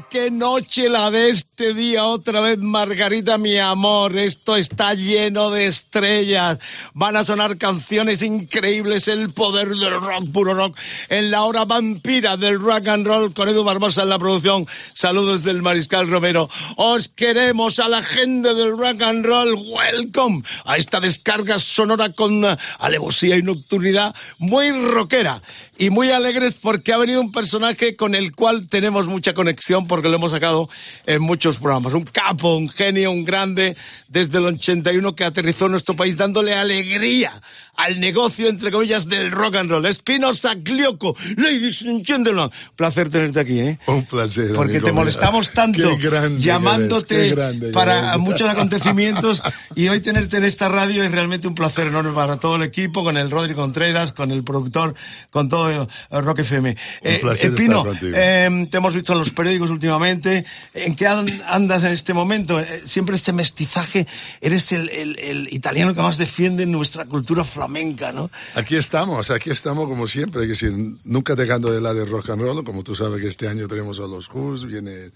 Qué noche la de este día otra vez, Margarita, mi amor. Esto está lleno de estrellas. Van a sonar canciones increíbles, el poder del rock, puro rock, en la hora vampira del rock and roll con Edu Barbosa en la producción. Saludos del Mariscal Romero. Os queremos a la gente del rock and roll. Welcome a esta descarga sonora con eh, alevosía y nocturnidad muy rockera y muy alegres porque ha venido un personaje con el cual tenemos mucha conexión porque lo hemos sacado en muchos programas. Un capo, un genio, un grande desde el 81 que aterrizó en nuestro país dándole alegría al negocio, entre comillas, del rock and roll. Espinosa Glioco, ladies and gentlemen. Placer tenerte aquí, ¿eh? Un placer. Porque amigo te molestamos tanto Qué grande llamándote eres, qué grande para eres. muchos acontecimientos y hoy tenerte en esta radio es realmente un placer enorme para todo el equipo, con el Rodri Contreras, con el productor, con todo eh, Rock FM. Eh, placer Pino, estar eh, te hemos visto en los periódicos últimamente. ¿En qué an- andas en este momento? Eh, siempre este mestizaje, eres el, el- el italiano que más defiende nuestra cultura flamenca, ¿no? Aquí estamos, aquí estamos como siempre, que decir, nunca dejando de lado el rock and roll, como tú sabes que este año tenemos a los Who's, viene,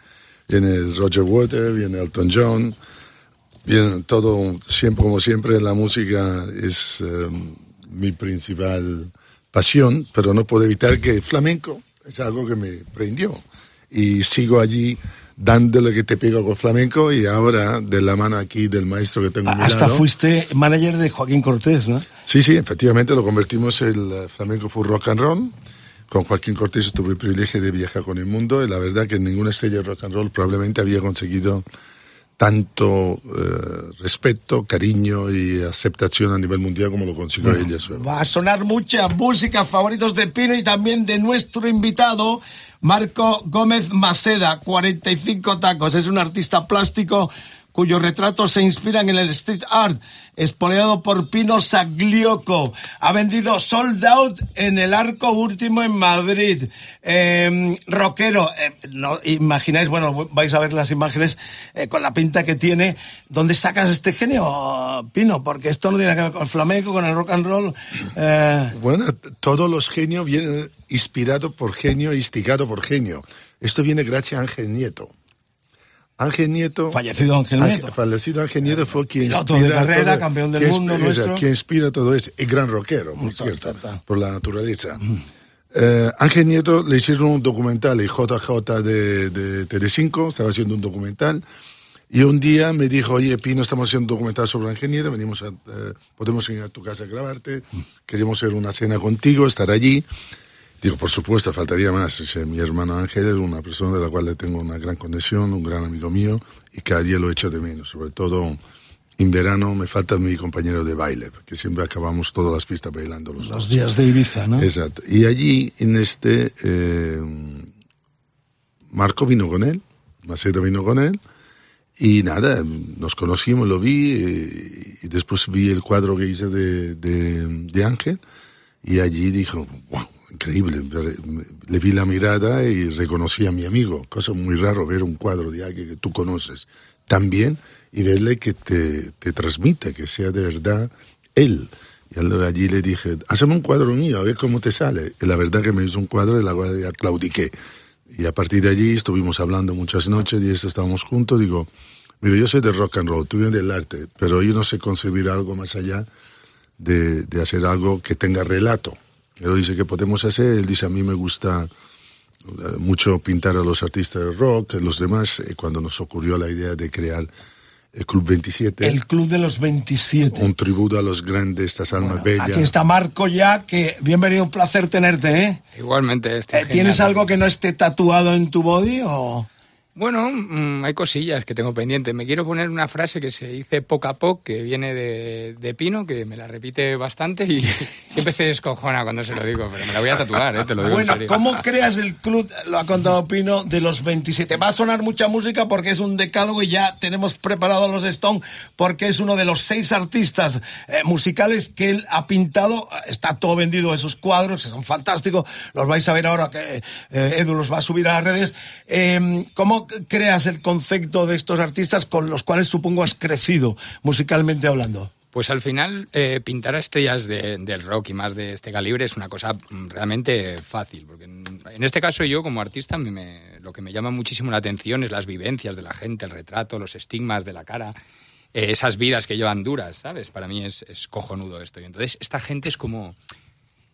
viene Roger Waters, viene Elton John, viene todo, siempre como siempre, la música es eh, mi principal pasión, pero no puedo evitar que el flamenco es algo que me prendió y sigo allí dándole que te pego con flamenco y ahora de la mano aquí del maestro que tengo Hasta lado. fuiste manager de Joaquín Cortés, ¿no? Sí, sí, efectivamente lo convertimos el eh, flamenco fue rock and roll. Con Joaquín Cortés tuve el privilegio de viajar con el mundo y la verdad que ninguna estrella de rock and roll probablemente había conseguido tanto eh, respeto, cariño y aceptación a nivel mundial como lo consiguió ella. Va a sonar mucha música, favoritos de Pino y también de nuestro invitado, Marco Gómez Maceda, 45 tacos. Es un artista plástico cuyos retratos se inspiran en el street art, expoliado por Pino Saglioco. Ha vendido sold out en el Arco Último en Madrid. Eh, rockero, eh, no imagináis, bueno, vais a ver las imágenes eh, con la pinta que tiene. ¿Dónde sacas este genio, Pino? Porque esto no tiene que ver con el flamenco, con el rock and roll. Eh, Bueno, todos los genios vienen inspirados por genio, instigado por genio. Esto viene gracias a Ángel Nieto. Ángel Nieto. Fallecido Ángel Nieto. Fallecido Ángel Nieto fue quien Piloto inspira de carrera, todo- campeón del mundo inspira- nuestro. quien inspira todo eso. Y gran rockero, por cierto, tal, tal. por la naturaleza. Eh, Ángel Nieto le hicieron un documental, el JJ de, de Telecinco, estaba haciendo un documental. Y un día me dijo, oye, Pino, estamos haciendo un documental sobre Ángel Nieto, venimos a, eh, podemos ir a tu casa a grabarte, queremos hacer una cena contigo, estar allí. Digo, por supuesto, faltaría más. O sea, mi hermano Ángel es una persona de la cual le tengo una gran conexión, un gran amigo mío, y cada día lo echo de menos. Sobre todo en verano me falta mi compañero de baile, que siempre acabamos todas las fiestas bailando los, los días de Ibiza, ¿no? Exacto. Y allí, en este, eh, Marco vino con él, Maceta vino con él, y nada, nos conocimos, lo vi, eh, y después vi el cuadro que hice de, de, de Ángel, y allí dijo, wow, increíble. Le vi la mirada y reconocí a mi amigo, cosa muy raro ver un cuadro de alguien que tú conoces tan bien y verle que te, te transmite, que sea de verdad él. Y al- allí le dije, hazme un cuadro mío, a ver cómo te sale. Y la verdad que me hizo un cuadro y la ya claudiqué. Y a partir de allí estuvimos hablando muchas noches y esto estábamos juntos. Digo, mira, yo soy de rock and roll, tú vienes del arte, pero yo no sé concebir algo más allá de, de hacer algo que tenga relato. Él dice que podemos hacer, él dice, a mí me gusta eh, mucho pintar a los artistas de rock, los demás, eh, cuando nos ocurrió la idea de crear el Club 27, El Club de los 27. un tributo a los grandes, estas almas bellas. Aquí está Marco ya, que bienvenido, un placer tenerte, ¿eh? Igualmente, este Eh, ¿Tienes algo que no esté tatuado en tu body o...? Bueno, mm, hay cosillas que tengo pendientes. Me quiero poner una frase que se dice poco a poco, que viene de, Pino, que me la repite bastante y siempre se descojona cuando se lo digo, pero me la voy a tatuar, ¿eh? te lo digo Bueno, en serio. ¿cómo creas el club, lo ha contado Pino, de los 27? Va a sonar mucha música porque es un decálogo y ya tenemos preparado a los Stone porque es uno de los seis artistas eh, musicales que él ha pintado. Está todo vendido esos cuadros, son fantásticos. Los vais a ver ahora que eh, Edu los va a subir a las redes. Eh, ¿Cómo creas el concepto de estos artistas con los cuales supongo has crecido musicalmente hablando? Pues al final, eh, pintar a estrellas del rock y más de este calibre es una cosa mm, realmente fácil. Porque en, este caso, yo como artista, lo que me llama muchísimo la atención es las vivencias de la gente, el retrato, los estigmas de la cara, eh, esas vidas que llevan duras, ¿sabes? Para mí es, es cojonudo esto. Y entonces, esta gente es como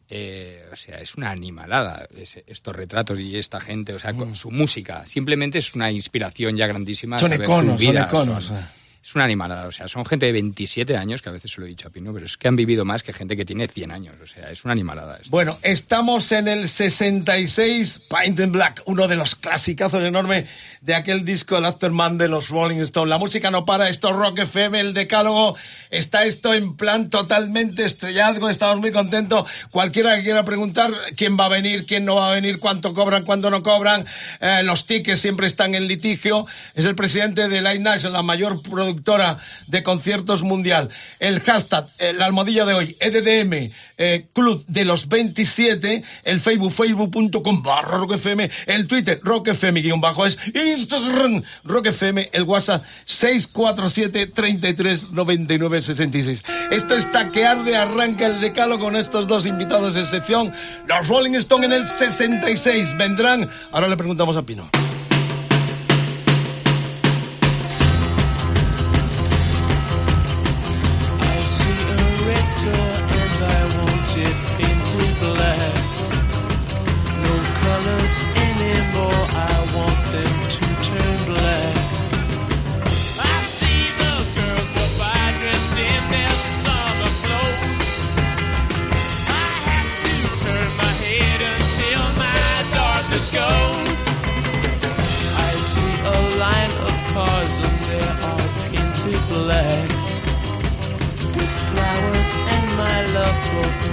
eh, o sea, es una animalada estos retratos y esta gente, o sea, con mm. su música. Simplemente es una inspiración ya grandísima. Son iconos, son iconos. Eh es una animalada. O sea, son gente de 27 años, que a veces se lo he dicho a Pino, pero es que han vivido más que gente que tiene 100 años. O sea, es una animalada. Bueno, estamos en el 66, Paint in Black, uno de los clasicazos enormes de aquel disco, el Afterman de los Rolling Stones. La música no para, esto Rock FM, el decálogo, está esto en plan totalmente estrellado, estamos muy contentos. Cualquiera que quiera preguntar quién va a venir, quién no va a venir, cuánto cobran, cuánto no cobran, eh, los tickets siempre están en litigio. Es el presidente de Light Nation, la mayor productora de conciertos mundial. El hashtag, la almohadilla de hoy, EDDM, eh, Club de los 27, el Facebook, facebook.com barra roquefm, el Twitter, roquefm guion bajo es Instagram, roquefm, el WhatsApp 647 33 99 66. Esto está que arde, arranca el decalo con estos dos invitados de excepción, los Rolling Stone en el 66. Vendrán, ahora le preguntamos a Pino.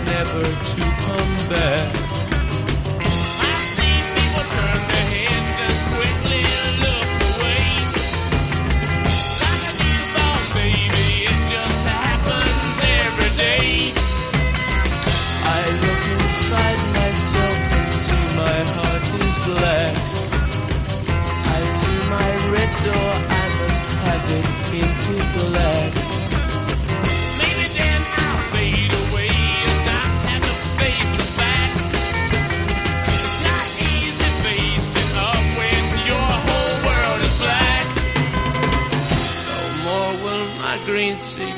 Never to come back.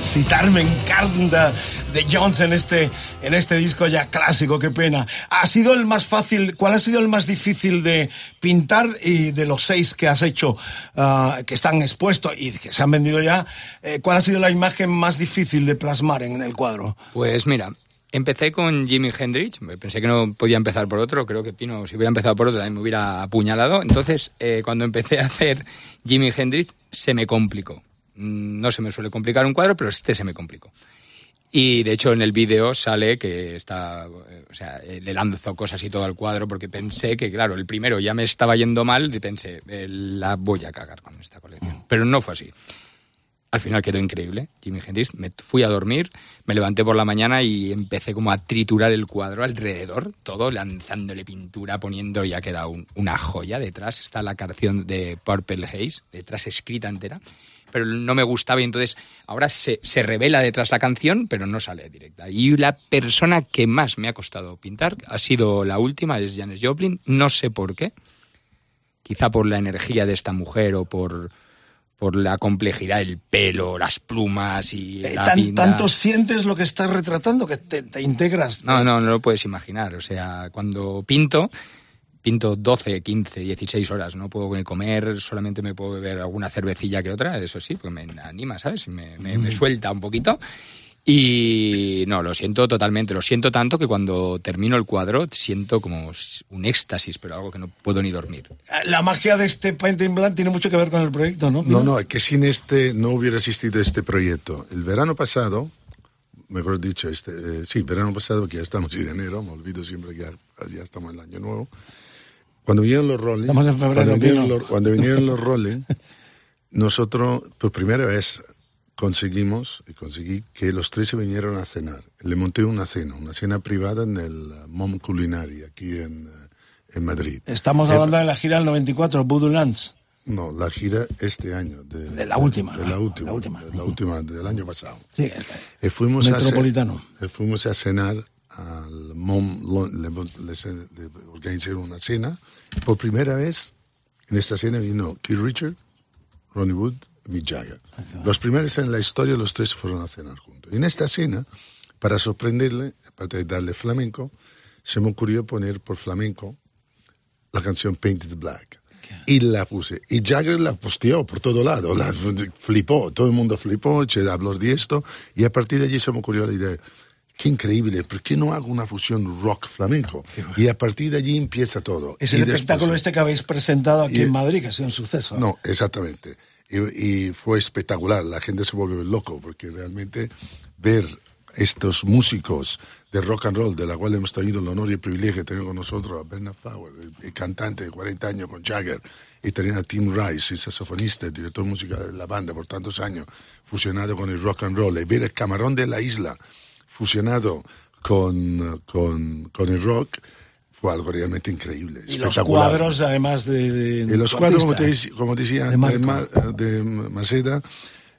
Ah. El citar me encanta de Jones en este, en este disco ya clásico, qué pena. ¿Ha sido el más fácil, cuál ha sido el más difícil de pintar y de los seis que has hecho, ah, que están expuestos y que se han vendido ya, eh, cuál ha sido la imagen más difícil de plasmar en el cuadro? Pues mira, empecé con Jimi Hendrix, pensé que no podía empezar por otro, creo que Pino, si hubiera empezado por otro, también me hubiera apuñalado. Entonces, eh, cuando empecé a hacer Jimi Hendrix, se me complicó. Mm, No se me suele complicar un cuadro, pero este se me complicó. Y de hecho en el vídeo sale que está, o sea, le lanzo cosas y todo al cuadro porque pensé que, claro, el primero ya me estaba yendo mal y pensé, eh, la voy a cagar con esta colección. Pero no fue así. Al final quedó increíble, Jimi Hendrix. Me fui a dormir, me levanté por la mañana y empecé como a triturar el cuadro alrededor, todo, lanzándole pintura, poniendo y ha quedado un- una joya detrás. Está la canción de Purple Haze, detrás escrita entera. Pero no me gustaba y entonces ahora se, se revela detrás la canción, pero no sale directa. Y la persona que más me ha costado pintar ha sido la última, es Janis Joplin. No sé por qué. Quizá por la energía de esta mujer o por, por la complejidad del pelo, las plumas y Eh, la tan- pinta. tanto sientes lo que estás retratando que te, te integras. No, no, no lo puedes imaginar. O sea, cuando pinto, pinto 12, 15, 16 horas. No puedo ni comer, solamente me puedo beber alguna cervecilla que otra, eso sí, porque me anima, ¿sabes? Me, me- me suelta un poquito. Y no, lo siento totalmente. Lo siento tanto que cuando termino el cuadro siento como un éxtasis, pero algo que no puedo ni dormir. La magia de este Painting Blanc tiene mucho que ver con el proyecto, ¿no? No, no, es que sin este no hubiera existido este proyecto. El verano pasado, mejor dicho, este, eh, sí, verano pasado, que ya estamos en enero, me olvido siempre que ya, ya estamos en el año nuevo. Cuando vinieron los Rolling, en cuando, vinieron los, cuando vinieron los Rolling, nosotros por primera vez conseguimos y conseguí que los tres se vinieran a cenar. Le monté una cena, una cena privada en el eh, Mom Culinary aquí en, eh, en Madrid. Estamos hablando de la gira del 94, Voodoo Lands. no, la gira este año. De, De la última, De la última. La última. de la última del año pasado. Sí, Eh, fuimos a Metropolitano. eh, fuimos a cenar al Mom, le, le- le organizaron una cena. Por primera vez en esta cena vino Keith Richard, Ronnie Wood y Mick Jagger. Los primeros en la historia, los tres fueron a cenar juntos. Y en esta cena, para sorprenderle, aparte de darle flamenco, se me ocurrió poner por flamenco la canción Painted Black. Y la puse. Y Jagger la posteó por todo lado. La flipó. Todo el mundo flipó. Se habló de esto. Y a partir de allí se me ocurrió la idea. Qué increíble. ¿Por qué no hago una fusión rock flamenco? Y a partir de allí empieza todo. Es Y el después- espectáculo este que habéis presentado aquí Y- en Madrid, que ha sido un suceso. no, exactamente. Y, y fue espectacular. La gente se volvió loco porque realmente ver estos músicos de rock and roll, de la cual hemos tenido el honor y el privilegio de tener con nosotros a Bernard Fowler, el, el cantante de 40 años con Jagger, y tener a Tim Rice, el saxofonista, el director musical de la banda por tantos años, fusionado con el rock and roll, y ver el camarón de la isla fusionado con, con, con el rock, fue algo realmente increíble. y los cuadros, además de. de Y los cuadros, como, te, como decía De de, Maceda,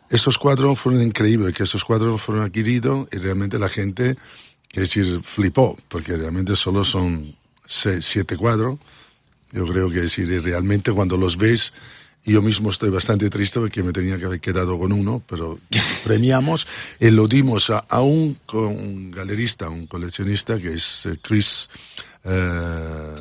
estos cuadros fueron increíbles, que estos cuadros fueron adquiridos y realmente la gente, que decir, flipó, porque realmente solo son seis, siete cuadros. Yo creo que decir, y realmente cuando los ves, yo mismo estoy bastante triste porque me tenía que haber quedado con uno, pero premiamos. Y lo dimos a, a un, co- un galerista, un coleccionista que es eh, Chris, eh,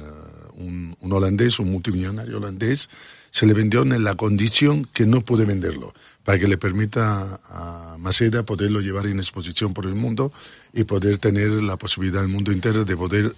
un, un holandés, un multimillonario holandés, se le vendió en la condición que no pude venderlo, para que le permita a Maceda poderlo llevar en exposición por el mundo y poder tener la posibilidad del mundo entero de poder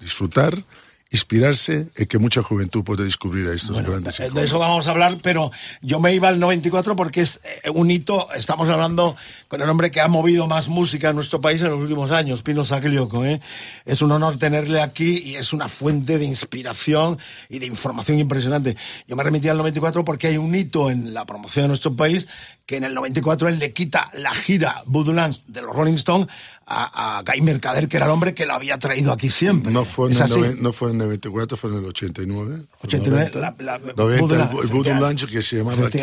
disfrutar, inspirarse y que mucha juventud pueda descubrir a estos Bueno, grandes de de eso vamos a hablar, pero yo me iba al 94 porque es eh, un hito. Estamos hablando con el hombre que ha movido más música en nuestro país en los últimos años, Pino Saglioco. ¿eh? Es un honor tenerle aquí y es una fuente de inspiración y de información impresionante. Yo me remití al 94 porque hay un hito en la promoción de nuestro país que en el 94 él le quita la gira Voodoo Lands de los Rolling Stones a, a Guy Mercader, que era el hombre que lo había traído aquí siempre. No fue, en ¿Es el no fue en el 94, fue en el 89. 89, 90. la- la- 90, Voodoo el, Voodoo. Lunch que se llamaba aquí,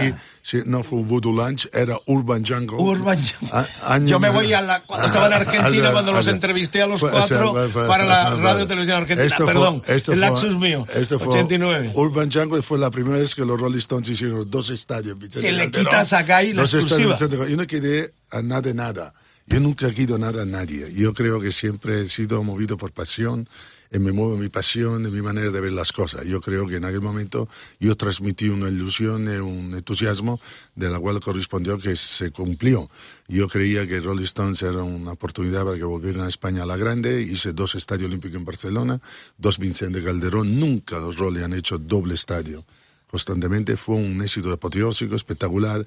no fue Voodoo Lunch, era Urban Jungle. Urban Jungle. A- Yo me voy a la, cuando estaba en Argentina, cuando los entrevisté a los fue- cuatro sea, fue- para la fue- radio televisión argentina. Esto fue- Perdón, esto el fue- lapsus mío. esto fue 89. Urban Jungle fue la primera vez que los Rolling Stones hicieron dos estadios. Que le quitas a Guy y la exclusiva. Yo no quedé a nada de nada. Yo nunca he querido nada a nadie. Yo creo que siempre he sido movido por pasión, y me mueve mi pasión, y mi manera de ver las cosas. Yo creo que en aquel momento yo transmití una ilusión y un entusiasmo de la cual correspondió que se cumplió. Yo creía que Rolling Stones era una oportunidad para que volvieran a España a la grande. Hice dos estadios olímpicos en Barcelona, dos Vicente Calderón. Nunca los Rolling han hecho doble estadio constantemente. Fue un éxito apoteósico, espectacular.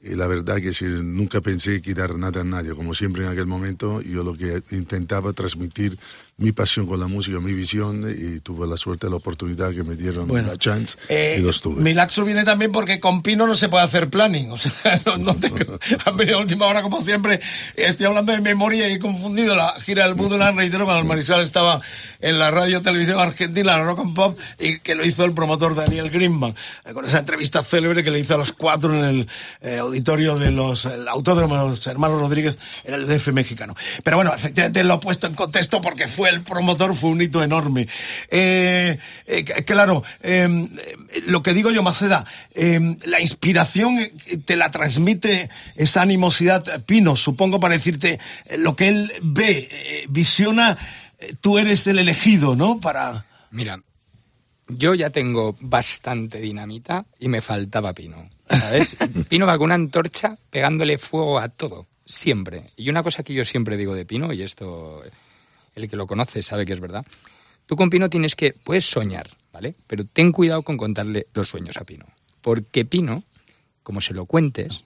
Y la verdad que nunca pensé quitar nada a nadie, como siempre en aquel momento, yo lo que intentaba transmitir mi pasión con la música, mi visión, y tuve la suerte, la oportunidad que me dieron Bueno, la chance Eh, y los tuve. mi laxo viene también porque con Pino no se puede hacer planning. O sea, no, no tengo- han venido a última hora como siempre. Estoy hablando de memoria y he confundido la gira del Budolan, reitero, cuando el Mariscal estaba en la radio televisión argentina, la Rock and Pop, y que lo hizo el promotor Daniel Greenman, eh, con esa entrevista célebre que le hizo a los cuatro en el eh, auditorio de los el autódromo de los hermanos Rodríguez en el DF mexicano. Pero bueno, efectivamente lo he puesto en contexto porque fue el promotor, fue un hito enorme. Eh, eh, claro, eh, eh, lo que digo yo, Maceda, eh, la inspiración eh, te la transmite esa animosidad Pino, supongo para decirte lo que él ve, visiona, tú eres el elegido, ¿no? Para... Mira, yo ya tengo bastante dinamita y me faltaba Pino. ¿Sabes? Pino va con una antorcha pegándole fuego a todo, siempre. Y una cosa que yo siempre digo de Pino, y esto el que lo conoce sabe que es verdad, tú con Pino tienes que, puedes soñar, ¿vale? Pero ten cuidado con contarle los sueños a Pino. Porque Pino, como se lo cuentes,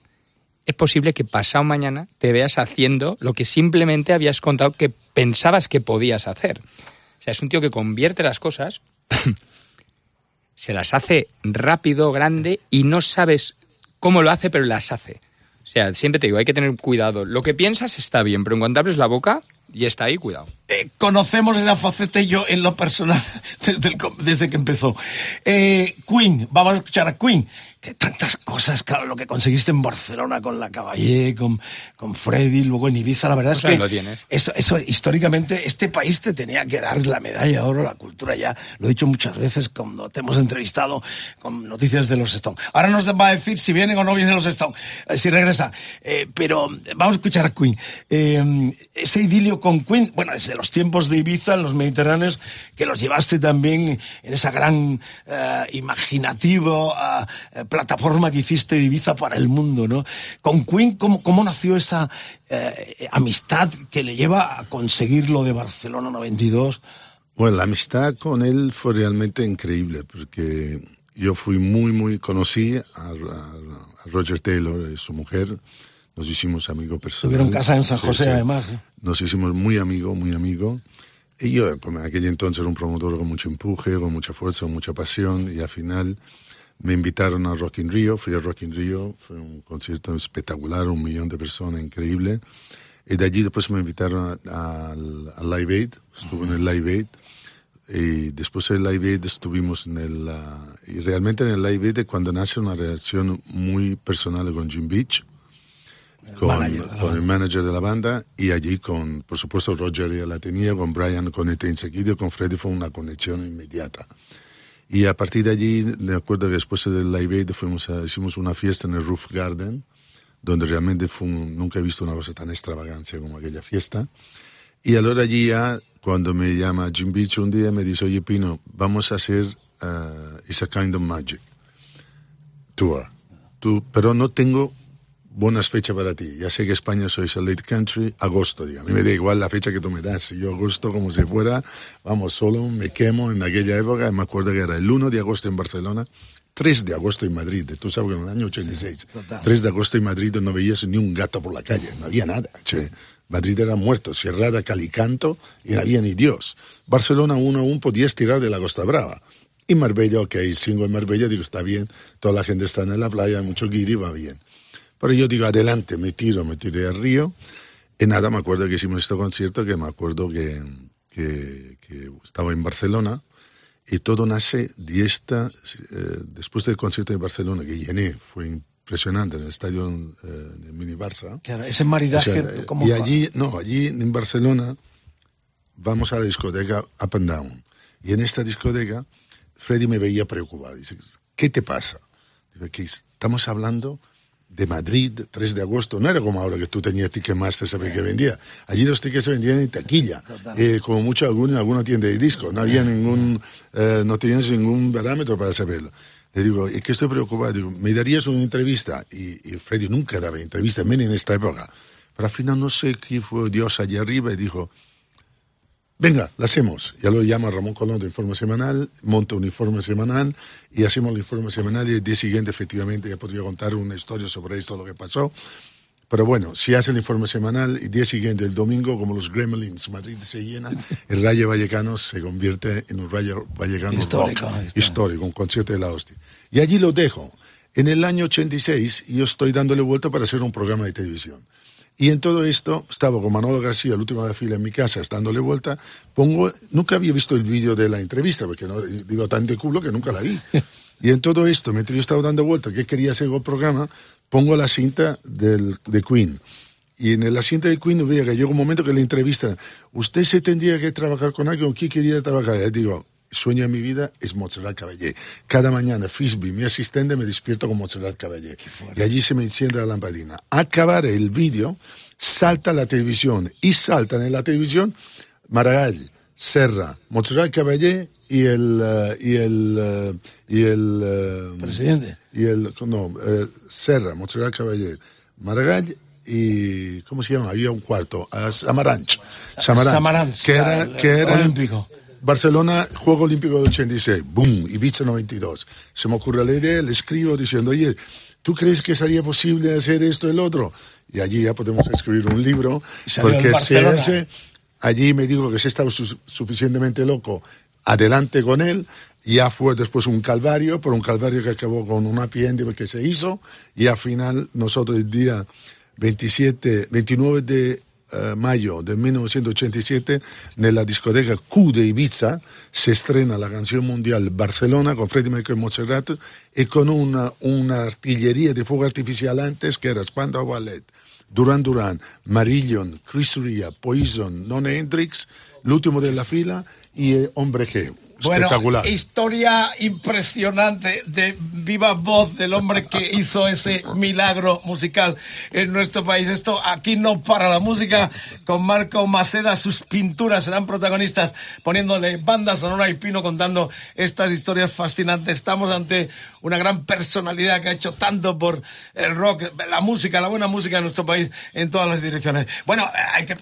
es posible que pasado mañana te veas haciendo lo que simplemente habías contado que pensabas que podías hacer. O sea, es un tío que convierte las cosas se las hace rápido, grande y no sabes cómo lo hace, pero las hace. O sea, siempre te digo, hay que tener cuidado. Lo que piensas está bien, pero en cuanto abres la boca y está ahí, cuidado. Eh, conocemos esa faceta yo en lo personal desde que empezó. Eh, Queen, vamos a escuchar a Queen. Que tantas cosas, claro, lo que conseguiste en Barcelona con la Caballé, con, con Freddy, luego en Ibiza, la verdad Pues es que lo tienes. Eso, eso históricamente, este país te tenía que dar la medalla de oro, la cultura ya, lo he dicho muchas veces cuando te hemos entrevistado con noticias de los Stones. Ahora nos va a decir si vienen o no vienen los Stones, eh, si regresa. Eh, pero vamos a escuchar a Queen. Eh, ese idilio con Queen, bueno, desde los tiempos de Ibiza, en los Mediterráneos, que los llevaste también en esa gran eh, imaginativo eh, eh, plataforma que hiciste de Ibiza para el mundo, ¿no? Con Queen, ¿cómo, cómo nació esa eh, amistad que le lleva a conseguir lo de Barcelona 92? Bueno, la amistad con él fue realmente increíble, porque yo fui muy, muy, conocí a, a- a Roger Taylor y su mujer, nos hicimos amigos personales. Tuvieron casa en San Sí, José, sí. además. ¿eh? Nos hicimos muy amigos, muy amigos. Y yo, como en aquel entonces, era un promotor con mucho empuje, con mucha fuerza, con mucha pasión, y al final me invitaron a Rock in Rio, fui a Rock in Rio, fue un concierto espectacular, un millón de personas, increíble. Y de allí después me invitaron al Live Aid, estuve en el Live Aid, y después del Live Aid estuvimos en el... ah, y realmente en el Live Aid es cuando nace una relación muy personal con Jim Beach, con, manager con el manager de la banda, y allí con, por supuesto, Roger ya la tenía, con Brian conecté enseguida, y con Freddy fue una conexión inmediata. Y a partir de allí, me acuerdo que después del Live Aid fuimos a- hicimos una fiesta en el Roof Garden, donde realmente fue un- nunca he visto una cosa tan extravagante como aquella fiesta. Y ahora allí ya, cuando me llama Jim Beach un día, me dice, oye Pino, vamos a hacer uh, It's a Kind of Magic Tour. Tú, pero no tengo buenas fechas para ti. Ya sé que España sois a late country, agosto, diga. A mí me da igual la fecha que tú me das. Si yo agosto como si fuera, vamos, solo me quemo en aquella época. Me acuerdo que era el 1 de agosto en Barcelona, 3 de agosto en Madrid. Tú sabes que en el año 86, 3 de agosto en Madrid no veías ni un gato por la calle, no había nada. che. Madrid era muerto, cerrada, calicanto, y no había ni Dios. Barcelona uno aún podías tirar de la Costa Brava. Y Marbella, ok, sigo en Marbella, digo, está bien, toda la gente está en la playa, mucho guiri, va bien. Pero yo digo, adelante, me tiro, me tiré al río. Y nada, me acuerdo que hicimos este concierto, que me acuerdo que, que, que estaba en Barcelona, y todo nace de esta, eh, después del concierto de Barcelona, que llené, fue impresionante, en el estadio eh, de Mini Barça. Claro, ese maridaje, O sea, como y allí, no, allí en Barcelona vamos a la discoteca Up and Down. Y en esta discoteca, Freddy me veía preocupado. Dice, ¿qué te pasa? Digo, que estamos hablando de Madrid, 3 de agosto. No era como ahora que tú tenías Ticketmaster, sabes que vendía. Allí los tickets se vendían en taquilla, eh, como mucho alguna, alguna tienda de disco. No había ningún, eh, no tenías ningún parámetro para saberlo. Le digo, ¿y que estoy preocupado? Digo, ¿me darías una entrevista? Y, y Freddy nunca daba entrevistas, menos en esta época. Pero al final no sé qué fue Dios allá arriba y dijo, venga, la hacemos. Ya lo llama Ramón Colón de Informe Semanal, monta un informe semanal y hacemos el informe semanal y el día siguiente efectivamente ya podría contar una historia sobre esto, lo que pasó. Pero bueno, si hace el informe semanal y día siguiente, el domingo, como los Gremlins, Madrid se llena, el Rayo Vallecano se convierte en un Rayo Vallecano Histórico, rock, histórico. histórico, un concierto de la hostia. Y allí lo dejo. En el año 86 yo estoy dándole vuelta para hacer un programa de televisión. Y en todo esto estaba con Manolo García, el último de la fila en mi casa, dándole vuelta. Pongo, nunca había visto el vídeo de la entrevista, porque no, digo tan de culo que nunca la vi. Y en todo esto, mientras yo estaba dando vuelta, que quería hacer el programa, pongo la cinta del, de Queen. Y en la cinta de Queen veía que llega un momento que le entrevistan, usted se tendría que trabajar con alguien, ¿con quién quería trabajar? Y digo, sueño de mi vida es Montserrat Caballé. Cada mañana, Fisby, mi asistente, me despierto con Montserrat Caballé. Y allí se me enciende la lampadina. Acabar el vídeo, salta la televisión y saltan en la televisión Maragall, Serra, Montserrat Caballé y el eh, y el eh, y el eh, Presidente. y el no Serra, Montserrat Caballé, Maragall y ¿cómo se llama? Había un cuarto, Samaranch, Samaranch, Samaranch, que era que era olímpico. Barcelona, Juego Olímpico del 86, boom, Ibiza 92. Se me ocurre la idea, le escribo diciendo, oye, ¿tú crees que sería posible hacer esto y el otro? Y allí ya podemos escribir un libro, porque se hace, allí me digo que se estaba su- suficientemente loco, adelante con él, ya fue después un calvario, pero un calvario que acabó con una piende que se hizo, y al final nosotros el día 27, 29 de eh, mayo de 1987, nella discoteca Q de Ibiza, se estrena la canción mundial Barcelona con Freddie Mercury y Montserrat y con una, una artillería de fuego artificial antes que era Spandau Ballet, Duran Duran, Marillion, Chris Ria, Poison, Nona Hendrix, l'ultimo della fila eh, Hombre G. Bueno, Espectacular. historia impresionante de viva voz del hombre que hizo ese milagro musical en nuestro país. Esto aquí no para la música. Con Marco Maceda, sus pinturas serán protagonistas, poniéndole banda sonora y Pino contando estas historias fascinantes. Estamos ante una gran personalidad que ha hecho tanto por el rock, la música, la buena música en nuestro país en todas las direcciones. Bueno, eh, hay que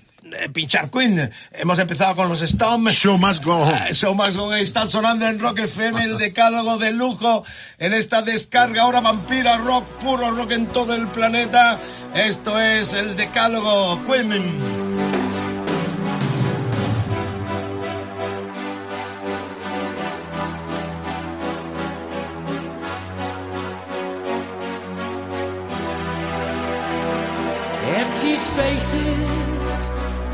pinchar Queen. Hemos empezado con los Stones. Show must go. Eh, Show Max Go está sonando en Rock FM, el decálogo de lujo en esta descarga ahora vampira rock, puro rock en todo el planeta. Esto es el decálogo Queen. Empty spaces,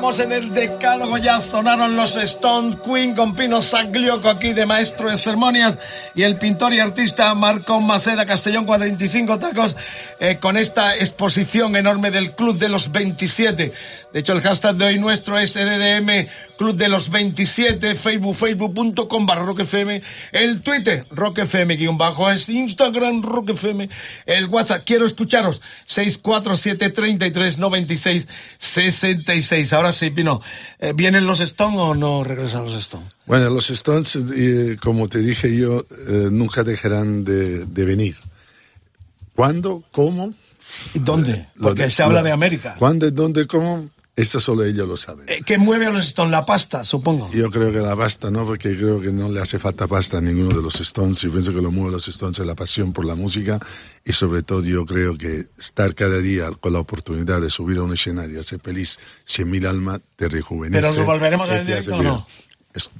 Estamos en el decálogo, ya sonaron los Stone Queen con Pino Saglioco aquí de maestro de ceremonias y el pintor y artista Marco Maceda Castellón 45 tacos eh, con esta exposición enorme del Club de los 27. De hecho, el hashtag de hoy nuestro es EDM Club de los 27, Facebook, facebook.com barra Rock FM, el Twitter, Rock FM guion bajo, es Instagram, Rock FM, el WhatsApp, quiero escucharos, 647 33 96 66. Ahora sí, Pino, eh, ¿vienen los Stones o no regresan los Stones? Bueno, los Stones, eh, como te dije yo, eh, nunca dejarán de, de venir. ¿Cuándo? ¿Cómo? ¿Y dónde? Lo Porque de- se habla lo- de América. ¿Cuándo, dónde, cómo? Eso solo ellos lo saben. Eh, ¿Qué mueve a los Stones? La pasta, supongo. Yo creo que la pasta, ¿no? Porque creo que no le hace falta pasta a ninguno de los Stones. Yo pienso que lo mueve a los Stones es la pasión por la música y sobre todo yo creo que estar cada día con la oportunidad de subir a un escenario, ser feliz, 100.000 almas, te rejuvenece. ¿Pero nos volveremos a ver y en directo o no?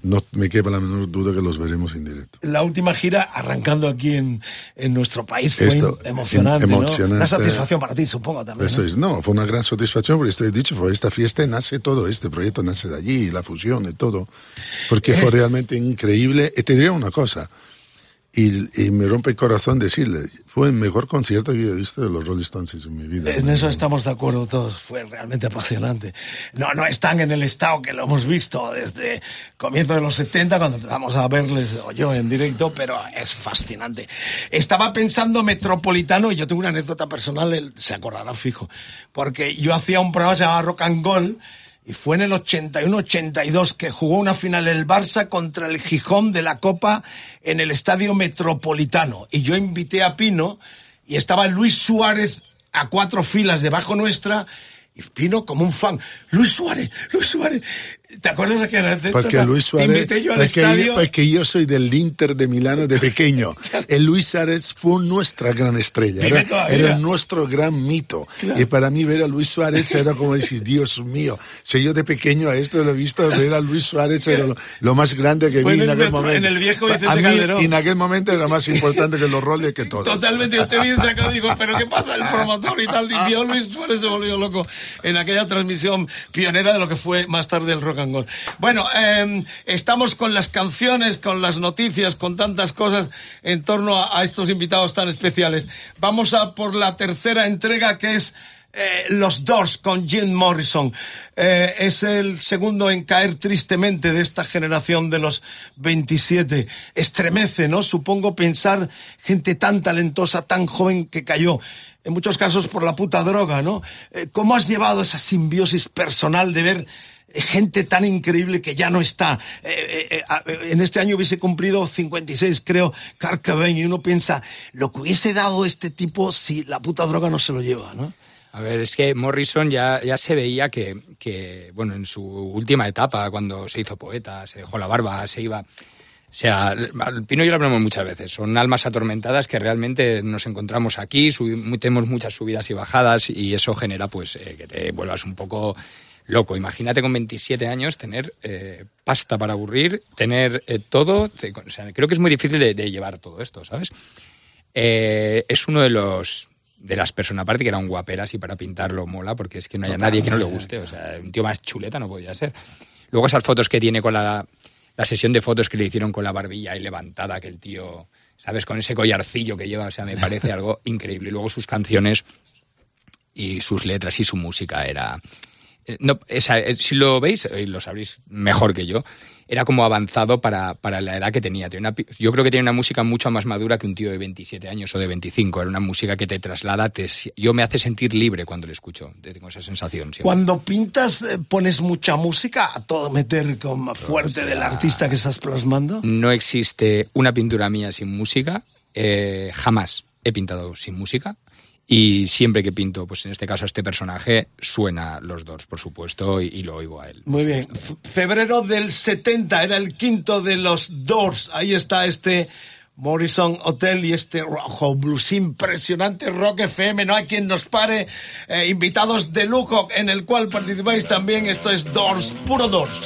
No me queda la menor duda que los veremos en directo. La última gira arrancando aquí en, en nuestro país fue Esto, em- emocionante, em- ¿no? emocionante. Una satisfacción para ti, supongo también. Eso ¿no? es, no, fue una gran satisfacción porque este, dicho fue esta fiesta nace todo, este proyecto nace de allí, la fusión y todo, porque Eh. fue realmente increíble. Y te diré una cosa, y, y me rompe el corazón decirle, fue el mejor concierto que he visto de los Rolling Stones en mi vida. En eso estamos de acuerdo todos, fue realmente apasionante. No, no están en el estado que lo hemos visto desde comienzo de los 70, cuando empezamos a verles, o yo en directo, pero es fascinante. Estaba pensando Metropolitano, y yo tengo una anécdota personal, se acordará fijo, porque yo hacía un programa que se llamaba Rock and Gold, y fue en el 81-82 que jugó una final el Barça contra el Gijón de la Copa en el Estadio Metropolitano. Y yo invité a Pino y estaba Luis Suárez a cuatro filas debajo nuestra y Pino como un fan. Luis Suárez, Luis Suárez. ¿Te acuerdas de aquella anécdota? Porque Luis Suárez, Te invité yo al porque, estadio. yo, porque yo soy del Inter de Milano de pequeño. El Luis Suárez fue nuestra gran estrella, era, era nuestro gran mito. Claro. Y para mí ver a Luis Suárez era como decir, Dios mío, si yo de pequeño a esto lo he visto, ver a Luis Suárez era lo, lo más grande que Fue vi en en, el aquel metro- momento. en el viejo Vicente a mí, Calderón. y en aquel momento era más importante que los roles que todo. Totalmente, yo te vi sacado y digo, pero ¿qué pasa? El promotor y tal, y Luis Suárez se volvió loco en aquella transmisión pionera de lo que fue más tarde el rock Bueno, eh, estamos con las canciones, con las noticias, con tantas cosas en torno a, estos invitados tan especiales. Vamos a por la tercera entrega que es eh, Los Doors con Jim Morrison. Eh, es el segundo en caer tristemente de esta generación de los 27. Estremece, ¿no? Supongo pensar gente tan talentosa, tan joven que cayó. En muchos casos por la puta droga, ¿no? Eh, ¿Cómo has llevado esa simbiosis personal de ver gente tan increíble que ya no está? Eh, eh, eh, en este año hubiese cumplido 56, creo, Cobain, y uno piensa, lo que hubiese dado este tipo si la puta droga no se lo lleva, ¿no? A ver, es que Morrison ya, ya se veía que, que, bueno, en su última etapa, cuando se hizo poeta, se dejó la barba, se iba... O sea, Pino y yo lo hablamos muchas veces. Son almas atormentadas que realmente nos encontramos aquí, tenemos muchas subidas y bajadas y eso genera pues que te vuelvas un poco loco. Imagínate con 27 años tener eh, pasta para aburrir, tener eh, todo. te- o sea, creo que es muy difícil de, de llevar todo esto, ¿sabes? Eh, es uno de los de las personas, aparte que era un guaperas y para pintarlo mola, porque es que no haya nadie que no le guste. O sea, un tío más chuleta no podía ser. Luego esas fotos que tiene con la, la sesión de fotos que le hicieron con la barbilla ahí levantada, que el tío, ¿sabes? Con ese collarcillo que lleva, o sea, me parece algo increíble. Y luego sus canciones y sus letras y su música era... eh, No, esa, eh, si lo veis, eh, lo sabréis mejor que yo, era como avanzado para, para la edad que tenía. Tenía una yo creo que tiene una música mucho más madura que un tío de 27 años o de 25. Era una música que te traslada, te, yo me hace sentir libre cuando lo escucho. Tengo esa sensación. siempre. Cuando pintas, pones mucha música a todo meter con fuerte del artista que estás plasmando. No existe una pintura mía sin música. eh, jamás he pintado sin música. Y siempre que pinto, pues en este caso a este personaje, suena los dos, por supuesto, y, y lo oigo a él. Muy bien. Febrero del 70 era el quinto de los Doors. Ahí está este Morrison Hotel y este Rojo Blues. Impresionante Rock FM. No hay quien nos pare. Eh, invitados de lujo en el cual participáis también. Esto es Doors, puro Doors.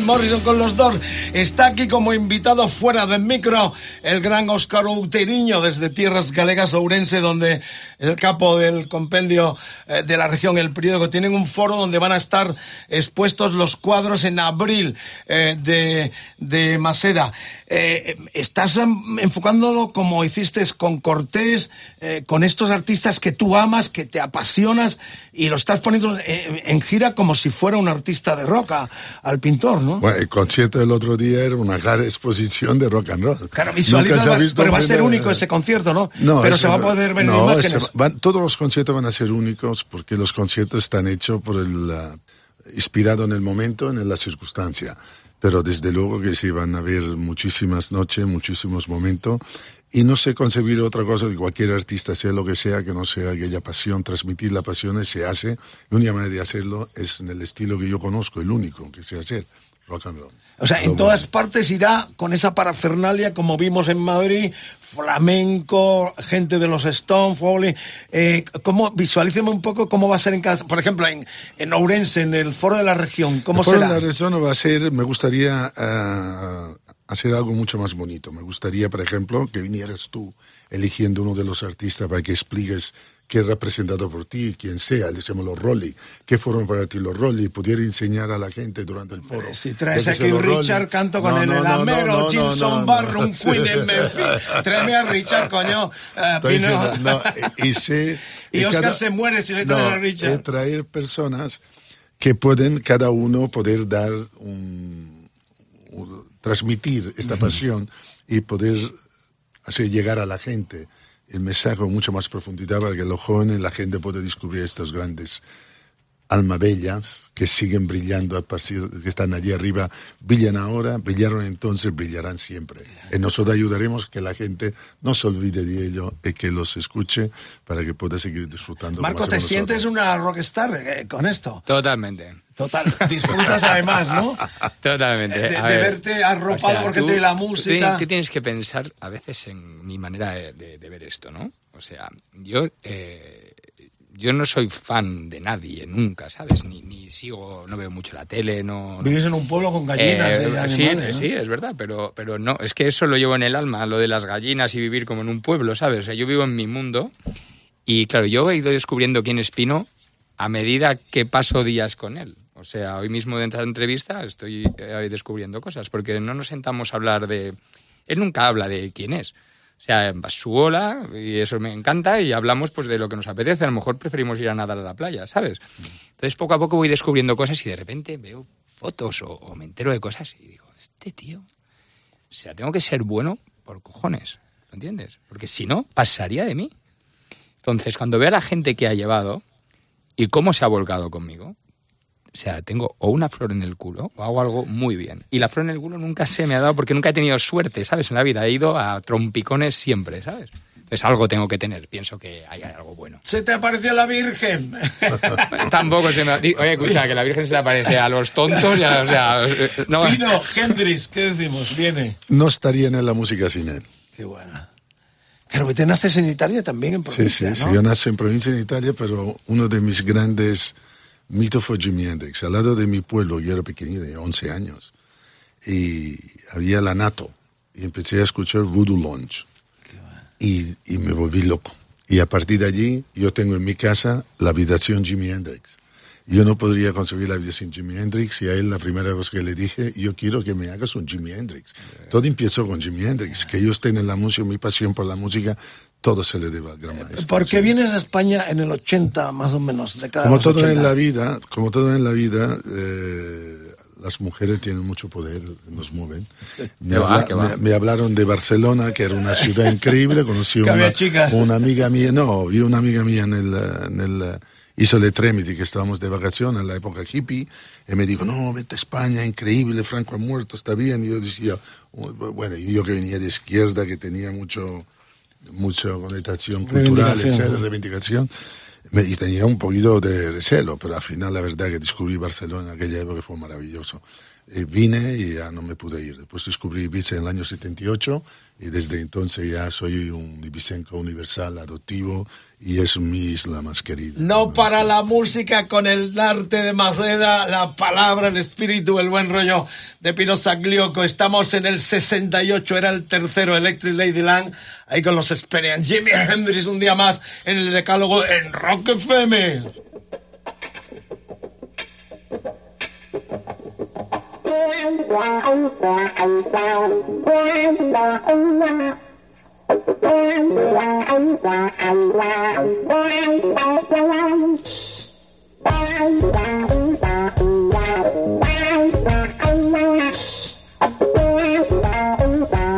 Morrison con los Doors. Está aquí como invitado fuera del micro el gran Óscar Outeiriño desde tierras galegas Ourense, donde el capo del compendio eh, de la región, el periódico, tienen un foro donde van a estar expuestos los cuadros en abril eh, de, de Maseda. Eh, estás enfocándolo como hiciste con Cortés, eh, con estos artistas que tú amas, que te apasionas, y lo estás poniendo en, en gira como si fuera un artista de rock a- al pintor, ¿no? Bueno, el concierto del otro día era una gran exposición de rock and roll. Claro, Nunca se ha visto pero va a ser primer- único ese concierto, ¿no? No, pero se va a poder ver no, imágenes. van- todos los conciertos van a ser únicos porque los conciertos están hechos por el ah, inspirado en el momento, en la circunstancia. Pero desde luego que sí van a haber muchísimas noches, muchísimos momentos. Y no sé concebir otra cosa de cualquier artista, sea lo que sea, que no sea aquella pasión. Transmitir la pasión se hace. La única manera de hacerlo es en el estilo que yo conozco, el único que sé hacer, rock and roll. O sea, en todas partes irá con esa parafernalia, como vimos en Madrid, flamenco, gente de los Stones, Foley. Eh, ¿cómo, visualíceme un poco cómo va a ser en cada... Por ejemplo, en, en Ourense, en el Foro de la Región, ¿cómo El foro será? de la región va a ser, me gustaría ah, hacer algo mucho más bonito. Me gustaría, por ejemplo, que vinieras tú eligiendo uno de los artistas para que expliques qué es representado por ti, quién sea, le decimos los Rolly, qué fueron para ti los Rolly, pudiera enseñar a la gente durante el foro. Si traes que aquí Rolly. Richard, canto con No, el no, Elamero, no, no. Barroom, Queen en Memphis. Tráeme a Richard, coño. eh, Pino. diciendo, no, y sé- Y Oscar cada- se muere si le traen a Richard. es traer personas que pueden, cada uno, poder dar un, un- transmitir esta pasión y poder hacer llegar a la gente el mensaje con mucho más profundidad para que los jóvenes, la gente pueda descubrir estos grandes alma bellas que siguen brillando a partir que están allí arriba, brillan ahora, brillaron entonces, brillarán siempre. Y nosotros ayudaremos que la gente no se olvide de ello y que los escuche para que pueda seguir disfrutando. Marco, ¿te sientes nosotros. una rockstar eh, con esto? Totalmente. Total, disfrutas además, ¿no? Totalmente. De- A de ver, verte arropado por gente de la música. Tú, tú tienes que pensar a veces en mi manera de, de- de ver esto, ¿no? O sea, yo, eh, yo no soy fan de nadie nunca, ¿sabes? Ni, ni sigo, no veo mucho la tele, no... Vives en un pueblo con gallinas Eh, eh, sí, animales, ¿no? sí, es verdad, pero, pero no, es que eso lo llevo en el alma, lo de las gallinas y vivir como en un pueblo, ¿sabes? O sea, yo vivo en mi mundo y claro, yo he ido descubriendo quién es Pino a medida que paso días con él. O sea, hoy mismo de esta entrevista estoy eh, descubriendo cosas, porque no nos sentamos a hablar de... Él nunca habla de quién es. Sea, va su ola, y eso me encanta, y hablamos pues de lo que nos apetece. A lo mejor preferimos ir a nadar a la playa, ¿sabes? Entonces, poco a poco voy descubriendo cosas y de repente veo fotos o, o me entero de cosas y digo, este tío, o sea, tengo que ser bueno por cojones, ¿lo entiendes? Porque si no, pasaría de mí. Entonces, cuando veo a la gente que ha llevado y cómo se ha volcado conmigo, o sea, tengo o una flor en el culo o hago algo muy bien. Y la flor en el culo nunca se me ha dado porque nunca he tenido suerte, ¿sabes? En la vida he ido a trompicones siempre, ¿sabes? Entonces algo tengo que tener. Pienso que hay algo bueno. Se te apareció la Virgen. Tampoco se me... Oye, escucha, que la Virgen se le aparece a los tontos y a, o sea... No, Pino, Hendrix, ¿qué decimos? Viene. No estarían en la música sin él. Qué buena. Claro, que te naces en Italia también, en Sí, provincia, sí, ¿no? sí, yo nací en provincia en Italia, pero uno de mis grandes mitos fue Jimi Hendrix. Al lado de mi pueblo, yo era pequeño, de 11 años, y había la Nato, y empecé a escuchar Voodoo Lounge, y, y me volví loco. Y a partir de allí, yo tengo en mi casa la habitación Jimi Hendrix. Yo no podría concebir la vida sin Jimi Hendrix y a él la primera vez que le dije, yo quiero que me hagas un Jimi Hendrix. Todo empezó con Jimi Hendrix, que ellos tienen la música, mi pasión por la música, todo se le debe al gran maestro. ¿Por qué Sí. vienes a España en el 80, más o menos? De cada Como todo 80? en la vida, como todo en la vida, eh, las mujeres tienen mucho poder, nos mueven. Me, habla- va. me- me hablaron de Barcelona, que era una ciudad increíble, conocí una, una amiga mía, no, vi una amiga mía en el, en el Isole Tremiti, que estábamos de vacaciones en la época hippie, y me dijo, no, vete a España, increíble, Franco ha muerto, está bien. Y yo decía, "Oh, bueno, y yo que venía de izquierda, que tenía mucho, mucha connotación cultural, ¿no? reivindicación, me- y tenía un poquito de recelo, pero al final la verdad que descubrí Barcelona en aquella época fue maravilloso. Eh, vine y ya no me pude ir. Después descubrí Ibiza en el año 78 y desde entonces ya soy un ibicenco universal, adoptivo y es mi isla más querida. No para la música con el arte de Maceda, la palabra, el espíritu, el buen rollo de Pino Saglioco. Estamos en el 68, era el tercero Electric Ladyland, ahí con los Experience. Jimi Hendrix un día más en el decálogo en Rock FM. quang là ông là anh sao quang là ông là quang là ông là anh là quang là quang quang là ông là ông là quang là ông là quang là ông là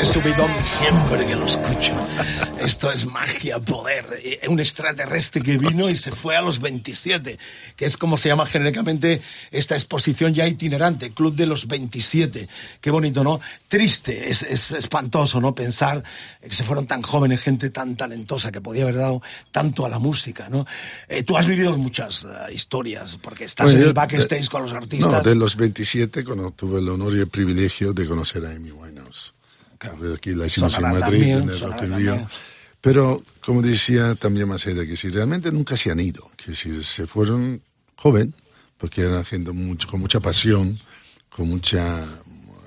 siempre que lo escucho. Esto es magia, poder. Eh, Un extraterrestre que vino y se fue a los 27, que es como se llama genéricamente esta exposición ya itinerante, Club de los 27. Qué bonito, ¿no? Triste, es, es espantoso, ¿no? Pensar que se fueron tan jóvenes, gente tan talentosa que podía haber dado tanto a la música, ¿no? Eh, tú has vivido muchas eh, historias, porque estás Bueno, en yo- el backstage de- con los artistas. No, de los 27 cuando tuve el honor y el privilegio de conocer a Amy Winehouse. Aquí la hicimos en Madrid, también, en el Rock también. Pero, como decía también Maceda, que si realmente nunca se han ido, que si se fueron joven, porque eran gente mucho, con mucha pasión, con mucha,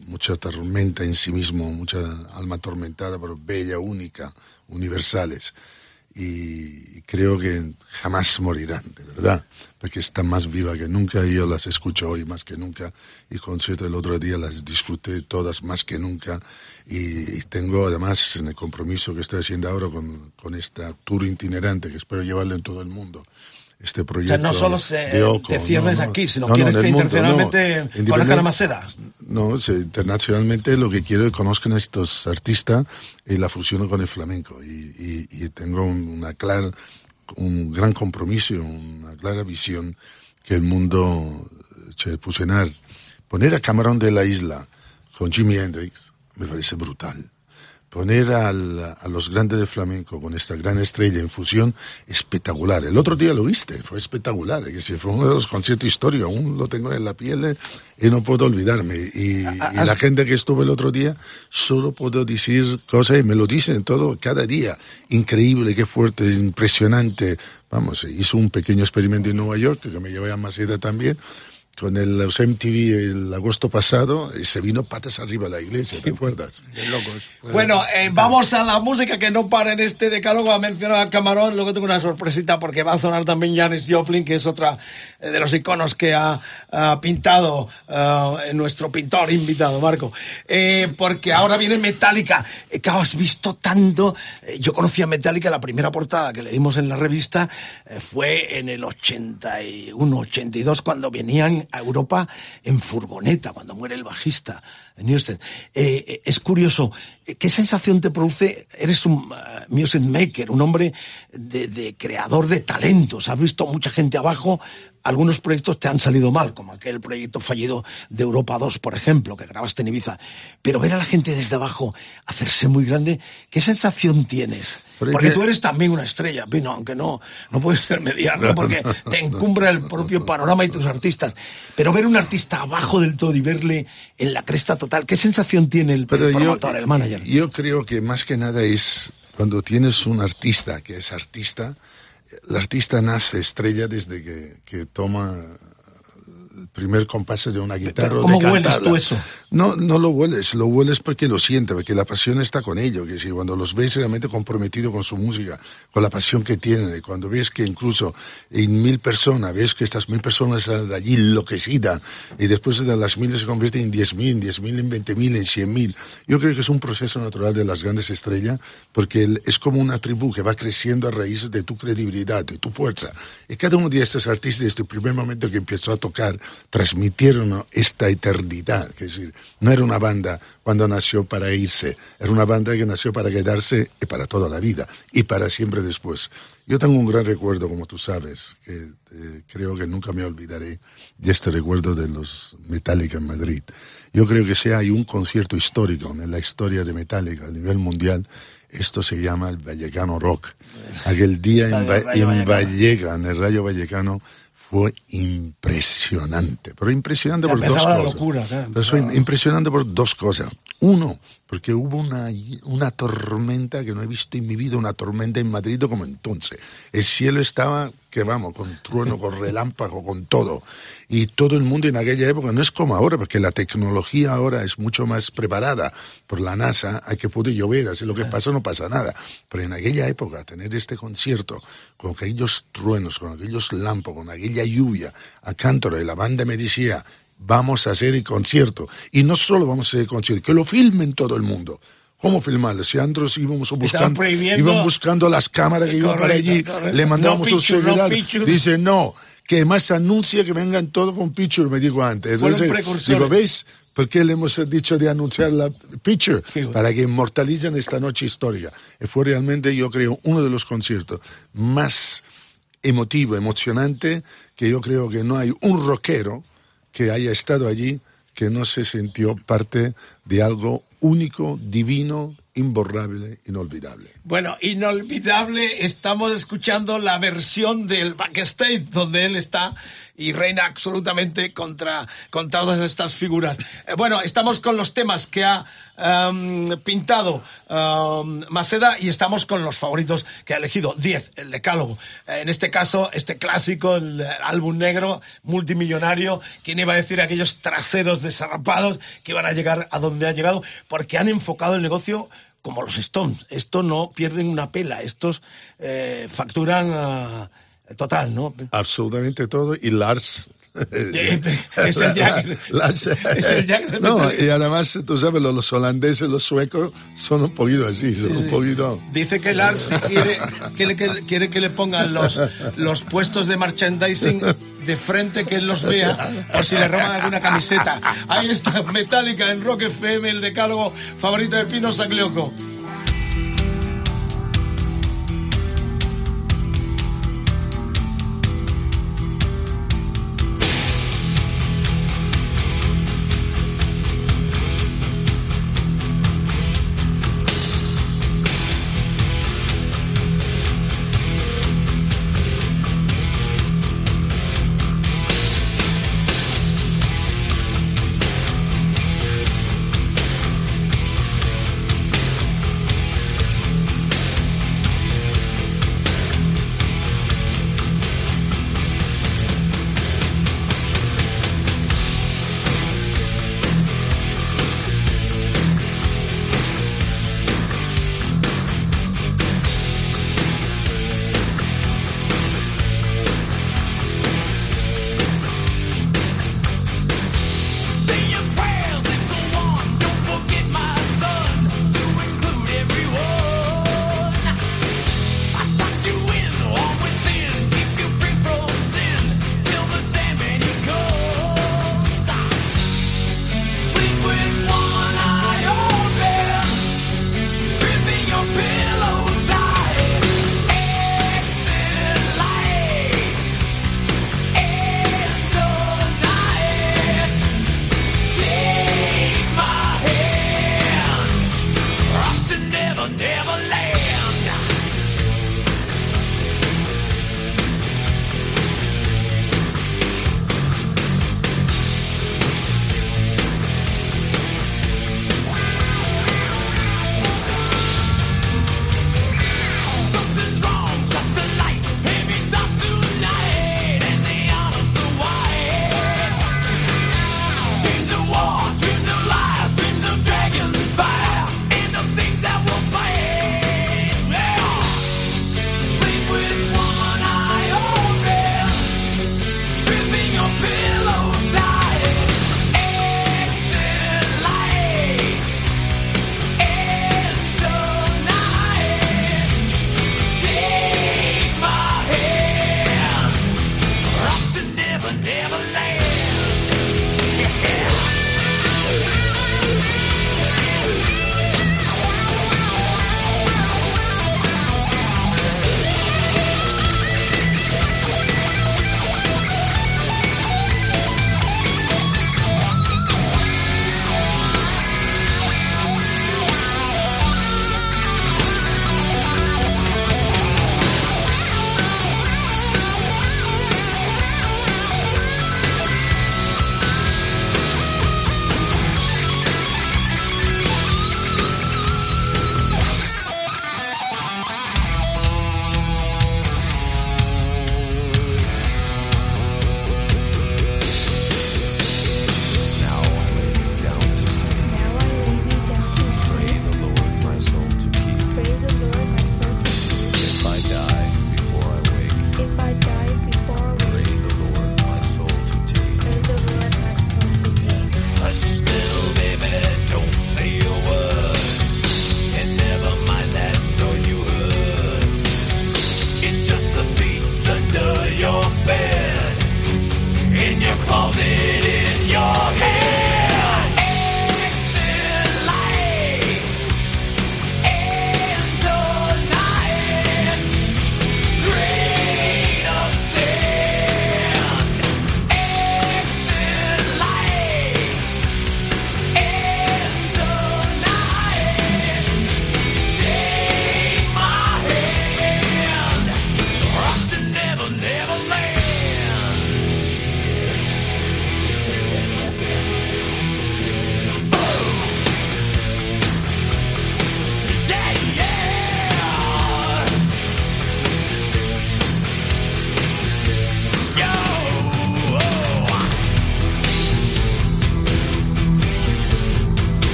mucha tormenta en sí mismo, mucha alma atormentada, pero bella, única, universales. Y creo que jamás morirán, de verdad, porque están más viva que nunca y yo las escucho hoy más que nunca y concierto el otro día las disfruté todas más que nunca y, y tengo además en el compromiso que estoy haciendo ahora con, con esta tour itinerante que espero llevarlo en todo el mundo. Este O proyecto sea, no solo se, Oco, te cierres no, no. aquí, sino No, quieres que mundo, internacionalmente no. conozcan a Maceda. no, internacionalmente lo que quiero es que conozcan a estos artistas y la fusiono con el flamenco. Y, y- y tengo un- una clara, un gran compromiso, una clara visión que el mundo eh, se fusionar. Poner a Camarón de la Isla con Jimi Hendrix me parece brutal. Poner al- a los grandes de flamenco con esta gran estrella en fusión, espectacular. El otro día lo viste, fue espectacular. Que si fue uno de los conciertos históricos, aún lo tengo en la piel eh, y no puedo olvidarme. Y, y la gente que estuvo el otro día, solo puedo decir cosas y me lo dicen todo cada día. Increíble, qué fuerte, impresionante. Vamos, hizo un pequeño experimento en Nueva York, que me llevé a Maceda también con el los MTV el agosto pasado y se vino patas arriba a la iglesia, ¿te acuerdas? De locos. Pues, Bueno, eh, vamos a la música que no para en este decálogo. Ha mencionado a Camarón, luego tengo una sorpresita porque va a sonar también Janis Joplin, que es otra eh, de los iconos que ha, ha pintado eh, nuestro pintor invitado, Marco. Eh, porque ahora viene Metallica. Eh, que has visto tanto. Eh, yo conocí a Metallica, la primera portada que leímos en la revista eh, fue en el 81, 82, cuando venían a Europa en furgoneta, cuando muere el bajista. Newsted. Eh, eh, es curioso, eh, ¿qué sensación te produce? Eres un uh, music maker, un hombre de, de creador de talentos. Has visto mucha gente abajo. Algunos proyectos te han salido mal, como aquel proyecto fallido de Europa 2, por ejemplo, que grabaste en Ibiza. Pero ver a la gente desde abajo hacerse muy grande, ¿qué sensación tienes? Porque que- tú eres también una estrella, Pino, aunque no, no puedes ser mediano, porque te encumbra el propio panorama y tus artistas. Pero ver un artista abajo del todo y verle en la cresta total, ¿qué sensación tiene el, Pero el yo, promotor, el manager? yo creo que más que nada es cuando tienes un artista que es artista, el artista nace estrella desde que, que toma primer compás de una guitarra. ¿cómo de hueles tú eso? No, no lo hueles, lo hueles porque lo sientes, porque la pasión está con ello, que si cuando los ves realmente comprometidos con su música, con la pasión que tienen, y cuando ves que incluso en mil personas, ves que estas mil personas salen de allí enloquecidas, y después de las mil se convierten en diez mil, diez mil, en veinte mil, en cien mil. Yo creo que es un proceso natural de las grandes estrellas, porque es como una tribu que va creciendo a raíz de tu credibilidad, de tu fuerza. Y cada uno de estos artistas, desde el primer momento que empezó a tocar, transmitieron esta eternidad. Es decir, no era una banda cuando nació para irse, era una banda que nació para quedarse y para toda la vida y para siempre después. Yo tengo un gran recuerdo, como tú sabes, que eh, creo que nunca me olvidaré de este recuerdo de los Metallica en Madrid. Yo creo que si hay un concierto histórico en la historia de Metallica a nivel mundial, esto se llama el Vallecano Rock. Aquel día en, en. Vallecano, en el Rayo Vallecano, fue impresionante. Pero impresionante Ya por dos la cosas. locura, ya Pero impresionante por dos cosas. Uno, porque hubo una, una tormenta que no he visto en mi vida, una tormenta en Madrid como entonces. El cielo estaba, que vamos, con trueno, con relámpago, con todo. Y todo el mundo en aquella época, no es como ahora, porque la tecnología ahora es mucho más preparada por la NASA, hay que poder llover, así lo que pasa no pasa nada. Pero en aquella época, tener este concierto con aquellos truenos, con aquellos lámpagos, con aquella lluvia, a cántaro, y la banda me decía, vamos a hacer el concierto. Y no solo vamos a hacer el concierto, que lo filmen todo el mundo. ¿Cómo filmarlo? Si nosotros íbamos buscando, iban buscando las cámaras que iban para Correcto, allí, correcto. le mandamos No un picture, no dice no, que más anuncia que vengan todos con picture, me digo antes. Entonces, digo, ¿ves? ¿Por qué le hemos dicho de anunciar la picture? Bueno. Para que inmortalicen esta noche histórica. Y fue realmente, yo creo, uno de los conciertos más emotivo, emocionante, que yo creo que no hay un rockero que haya estado allí que no se sintió parte de algo único, divino, imborrable, inolvidable. Bueno, inolvidable, estamos escuchando la versión del backstage donde él está y reina absolutamente contra, contra todas estas figuras. Eh, bueno, estamos con los temas que ha em, pintado em, Maseda y estamos con los favoritos que ha elegido. 10, el decálogo. En este caso, este clásico, el, álbum negro, multimillonario. ¿Quién iba a decir aquellos traseros desarrapados que iban a llegar a donde ha llegado? Porque han enfocado el negocio como los Stones. Esto no pierden una pela. Estos eh, facturan total, ¿no? Absolutamente todo. Y Lars. es el Jagger. Lars- Es el Jagger de No, y además, tú sabes, los, los holandeses, los suecos, son un poquito así, son un poquito. Dice que Lars quiere, quiere, que, quiere que le pongan los, los puestos de merchandising de frente, que él los vea, por si le roban alguna camiseta. Ahí está, Metallica en Rock FM, el decálogo favorito de Pino Saglioco. fall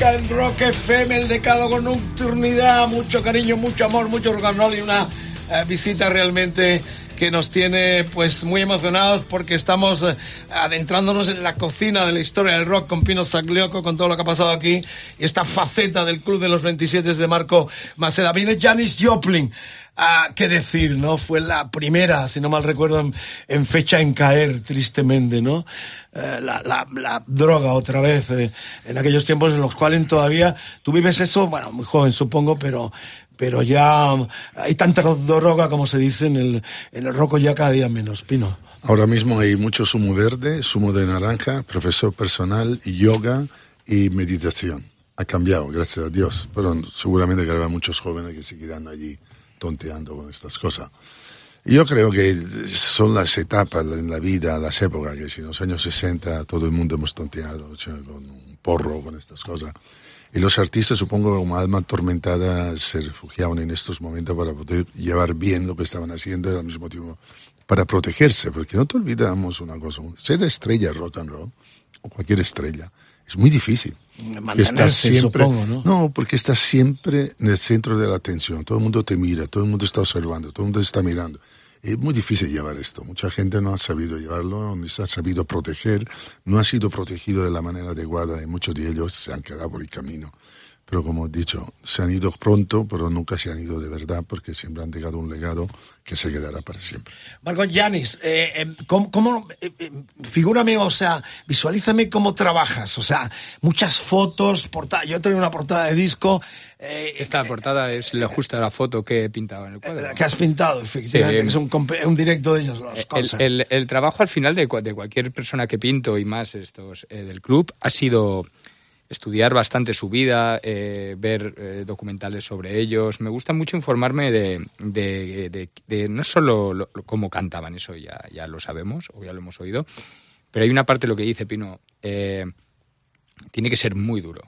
Metallica en Rock FM, el decálogo nocturnidad, mucho cariño, mucho amor, mucho roll y una eh, visita realmente que nos tiene pues muy emocionados porque estamos eh, adentrándonos en la cocina de la historia del rock con Pino Zaglioco, con todo lo que ha pasado aquí y esta faceta del Club de los 27 de Marco Maceda. Viene Janis Joplin. Qué decir, ¿no? Fue la primera, si no mal recuerdo, en, en fecha en caer, tristemente, ¿no? Eh, la, la, la droga otra vez, eh, en aquellos tiempos en los cuales todavía tú vives eso, bueno, muy joven supongo, pero, pero ya hay tanta droga, como se dice, en el, en el roco ya cada día menos, Pino. Ahora mismo hay mucho zumo verde, zumo de naranja, profesor personal, yoga y meditación. Ha cambiado, gracias a Dios. Pero seguramente que habrá muchos jóvenes que seguirán allí tonteando con estas cosas. Yo creo que son las etapas en la vida, las épocas, que si en los años 60 todo el mundo hemos tonteado con un porro, con estas cosas. Y los artistas, supongo, como alma atormentada, se refugiaban en estos momentos para poder llevar bien lo que estaban haciendo y al mismo tiempo para protegerse, porque no te olvidamos una cosa, ser estrella rock and roll, o cualquier estrella, es muy difícil. Estás siempre, supongo, ¿no? porque estás siempre en el centro de la atención. Todo el mundo te mira, todo el mundo está observando, todo el mundo está mirando. Es muy difícil llevar esto. Mucha gente no ha sabido llevarlo, ni se ha sabido proteger, no ha sido protegido de la manera adecuada y muchos de ellos se han quedado por el camino. Pero como he dicho, se han ido pronto, pero nunca se han ido de verdad porque siempre han dejado un legado que se quedará para siempre. Marco Yanis, eh, eh, ¿cómo, cómo, eh, eh, figúrame, o sea, visualízame cómo trabajas, o sea, muchas fotos, portada, yo traigo una portada de disco, eh, Esta portada es la justa la foto que he pintado en el cuadro. que has pintado, efectivamente, Sí. que es un, un directo de ellos, los El, el- el trabajo al final de, de cualquier persona que pinto y más estos eh, del club ha sido estudiar bastante su vida, eh, ver eh, documentales sobre ellos. Me gusta mucho informarme de, de- de- no solo lo- lo- cómo cantaban, eso ya, ya lo sabemos o ya lo hemos oído, pero hay una parte de lo que dice Pino, eh, tiene que ser muy duro.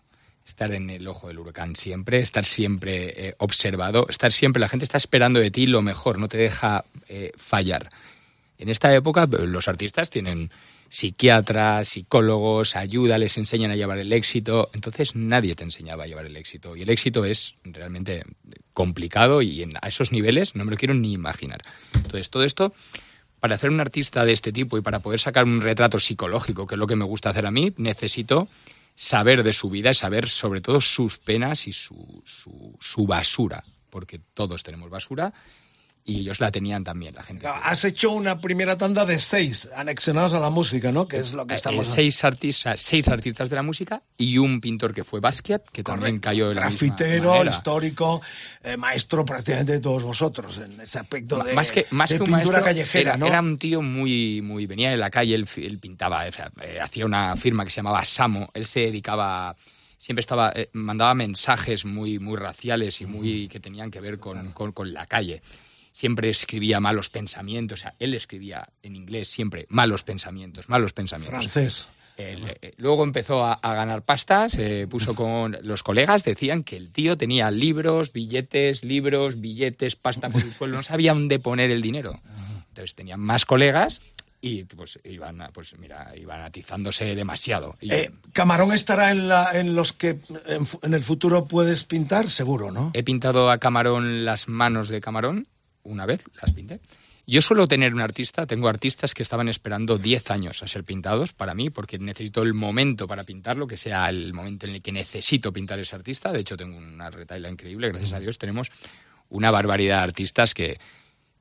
Estar en el ojo del huracán siempre, estar siempre observado, estar siempre, la gente está esperando de ti lo mejor, no te deja fallar. En esta época los artistas tienen psiquiatras, psicólogos, ayuda, les enseñan a llevar el éxito. Entonces nadie te enseñaba a llevar el éxito. Y el éxito es realmente complicado y en, a esos niveles no me lo quiero ni imaginar. Entonces todo esto, para hacer un artista de este tipo y para poder sacar un retrato psicológico, que es lo que me gusta hacer a mí, necesito saber de su vida y saber sobre todo sus penas y su, su, su basura. Porque todos tenemos basura y ellos la tenían también, la gente. Has hecho una primera tanda de seis anexionados a la música, ¿no? Que es lo que Eh, estamos... seis, artistas, seis artistas de la música y un pintor que fue Basquiat, que también cayó de la grafitero, histórico, eh, maestro prácticamente de todos vosotros en ese aspecto de, más que, más de que un pintura maestro, callejera, era, ¿no? era un tío muy, muy venía de la calle, él, él pintaba, o sea, eh, hacía una firma que se llamaba Samo, él se dedicaba, siempre estaba, eh, mandaba mensajes muy, muy raciales y muy que tenían que ver con, con, con la calle. Siempre escribía malos pensamientos, o sea, él escribía en inglés siempre malos pensamientos, malos pensamientos. Francés. El, eh, luego empezó a, a ganar pasta, se puso con los colegas, decían que el tío tenía libros, billetes, libros, billetes, pasta por el suelo, no sabía dónde poner el dinero. Entonces tenían más colegas y pues iban, a- pues mira, iban atizándose demasiado. Eh, Camarón estará en, la, en los que en, en el futuro puedes pintar, seguro, ¿no? He pintado a Camarón las manos de Camarón, una vez las pinté. Yo suelo tener un artista, tengo artistas que estaban esperando 10 años a ser pintados para mí, porque necesito el momento para pintarlo, que sea el momento en el que necesito pintar ese artista. De hecho, tengo una retaila increíble, gracias a Dios tenemos una barbaridad de artistas que,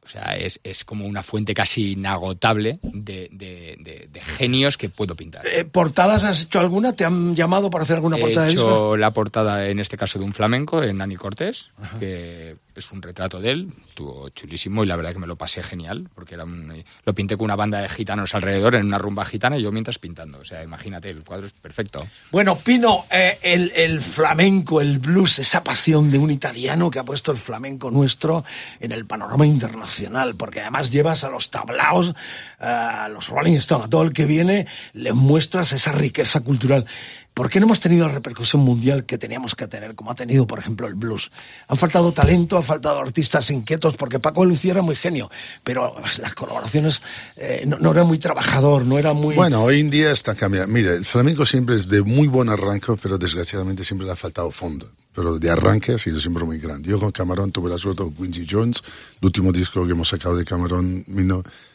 o sea, es, es como una fuente casi inagotable de, de- de- de genios que puedo pintar. Eh, ¿Portadas has hecho alguna? ¿Te han llamado para hacer alguna He portada de disco? hecho la portada, en este caso, de un flamenco, de Nani Cortés, que es un retrato de él, estuvo chulísimo y la verdad que me lo pasé genial, porque era un- lo pinté con una banda de gitanos alrededor en una rumba gitana y yo mientras pintando. O sea, imagínate, el cuadro es perfecto. Bueno, Pino, eh, el, el flamenco, el blues, esa pasión de un italiano que ha puesto el flamenco nuestro en el panorama internacional, porque además llevas a los tablaos, a los Rolling Stones, a todo el que viene, le muestras esa riqueza cultural. ¿Por qué no hemos tenido la repercusión mundial que teníamos que tener, como ha tenido, por ejemplo, el blues? Han faltado talento, han faltado artistas inquietos, porque Paco de Lucía era muy genio, pero las colaboraciones eh, no, no era muy trabajador, no era muy... Bueno, hoy en día está cambiando. Mira, el flamenco siempre es de muy buen arranque, pero desgraciadamente siempre le ha faltado fondo. Pero de arranque ha sido siempre muy grande. Yo con Camarón tuve la suerte con Quincy Jones, el último disco que hemos sacado de Camarón,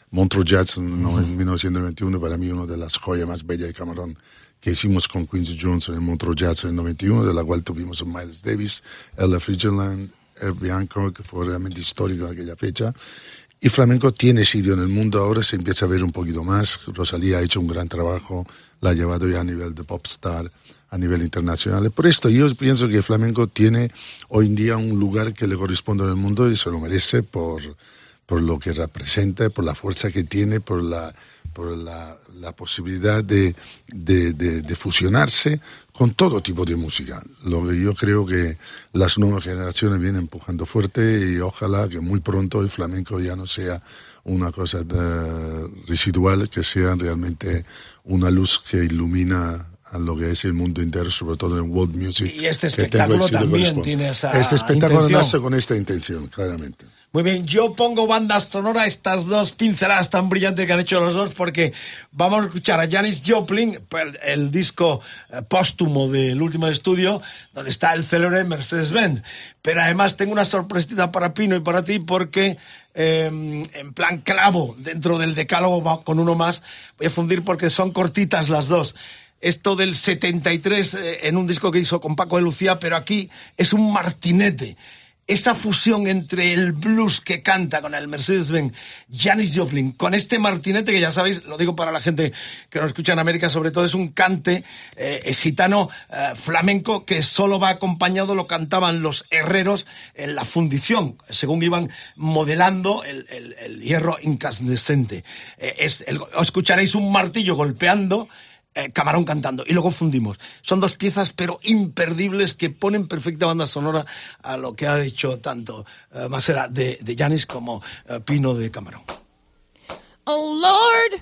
Montreux Jazz no, en 1991, para mí una de las joyas más bellas de Camarón que hicimos con Quincy Jones en el Montreux Jazz en el 91, de la cual tuvimos a Miles Davis, Ella Fitzgerald, El Bianco, que fue realmente histórico en aquella fecha. Y flamenco tiene sitio en el mundo ahora, se empieza a ver un poquito más. Rosalía ha hecho un gran trabajo, la ha llevado ya a nivel de popstar, a nivel internacional. Por esto yo pienso que el flamenco tiene hoy en día un lugar que le corresponde en el mundo y se lo merece por, por lo que representa, por la fuerza que tiene, por la, por la, posibilidad de, de, de, de fusionarse con todo tipo de música. Lo que yo creo que las nuevas generaciones vienen empujando fuerte y ojalá que muy pronto el flamenco ya no sea una cosa residual, que sea realmente una luz que ilumina a lo que es el mundo entero, sobre todo en world music. Y este espectáculo también tiene esa Este espectáculo intención. nace con esta intención, claramente. Muy bien, yo pongo banda sonora a estas dos pinceladas tan brillantes que han hecho los dos porque vamos a escuchar a Janis Joplin, el, el disco eh, póstumo del último estudio, donde está el célebre Mercedes-Benz. Pero además tengo una sorpresita para Pino y para ti porque eh, en plan clavo dentro del decálogo con uno más. Voy a fundir porque son cortitas las dos esto del 73 eh, en un disco que hizo con Paco de Lucía, pero aquí es un martinete. Esa fusión entre el blues que canta con el Mercedes-Benz, Janis Joplin, con este martinete que ya sabéis, lo digo para la gente que nos escucha en América, sobre todo es un cante eh, gitano eh, flamenco que solo va acompañado, lo cantaban los herreros en la fundición, según iban modelando el, hierro incandescente. Eh, escucharéis un martillo golpeando eh, Camarón cantando y luego fundimos. Son dos piezas pero imperdibles que ponen perfecta banda sonora a lo que ha dicho tanto eh, Masera de, de Janis como eh, Pino de Camarón. Oh Lord,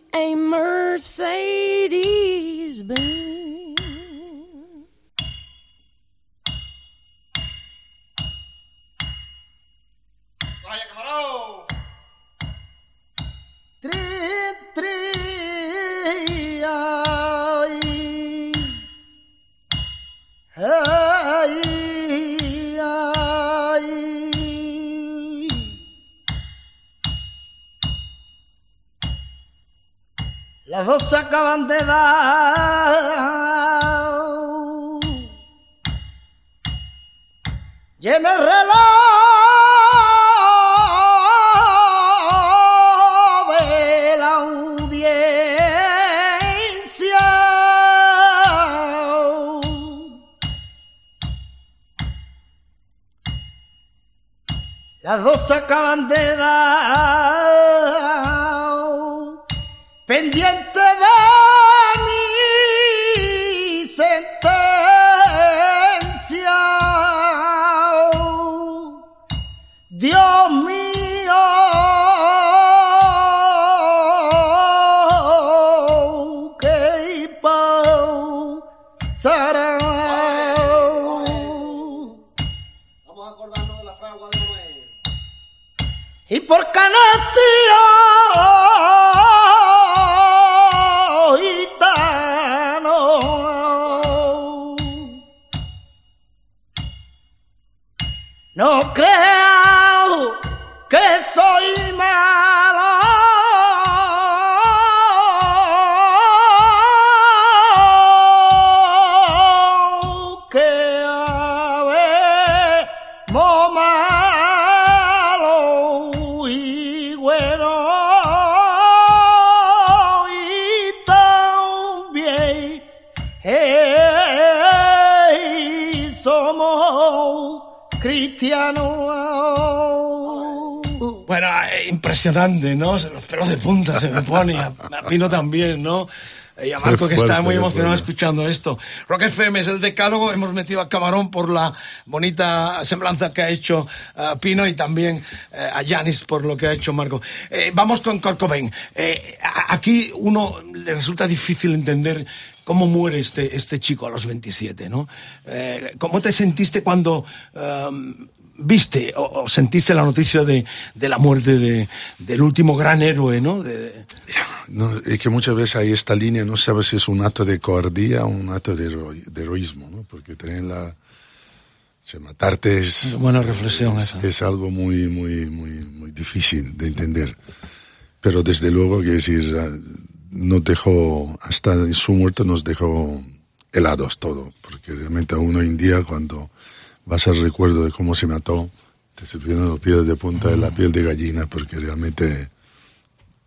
a Mercedes Benz? Acaban de dar. Llena el reloj de la audiencia. Las dos acaban de dar pendiente impresionante, ¿no? Los pelos de punta se me pone, a, a Pino también, ¿no? Y a Marco que está muy emocionado escuchando esto. Rock FM es el decálogo, hemos metido a Camarón por la bonita semblanza que ha hecho eh, Pino y también eh, a Yanis por lo que ha hecho Marco. Eh, vamos con Cobain. Eh, aquí uno le resulta difícil entender cómo muere este, este chico a los 27, ¿no? Eh, ¿Cómo te sentiste cuando... em, viste o, o sentiste la noticia de, de la muerte de, del último gran héroe, ¿no? De- No, es que muchas veces hay esta línea, no sabes si es un acto de cobardía o un acto de, hero- de heroísmo, ¿no? Porque tener la... o sea, matarte es... Buena reflexión es, esa. es algo muy, muy, muy, muy difícil de entender. Pero desde luego, que decir, ah, nos dejó, hasta su muerte nos dejó helados todo. Porque realmente aún hoy en día, cuando vas al recuerdo de cómo se mató, te se vienen los pies de punta de la piel de gallina, porque realmente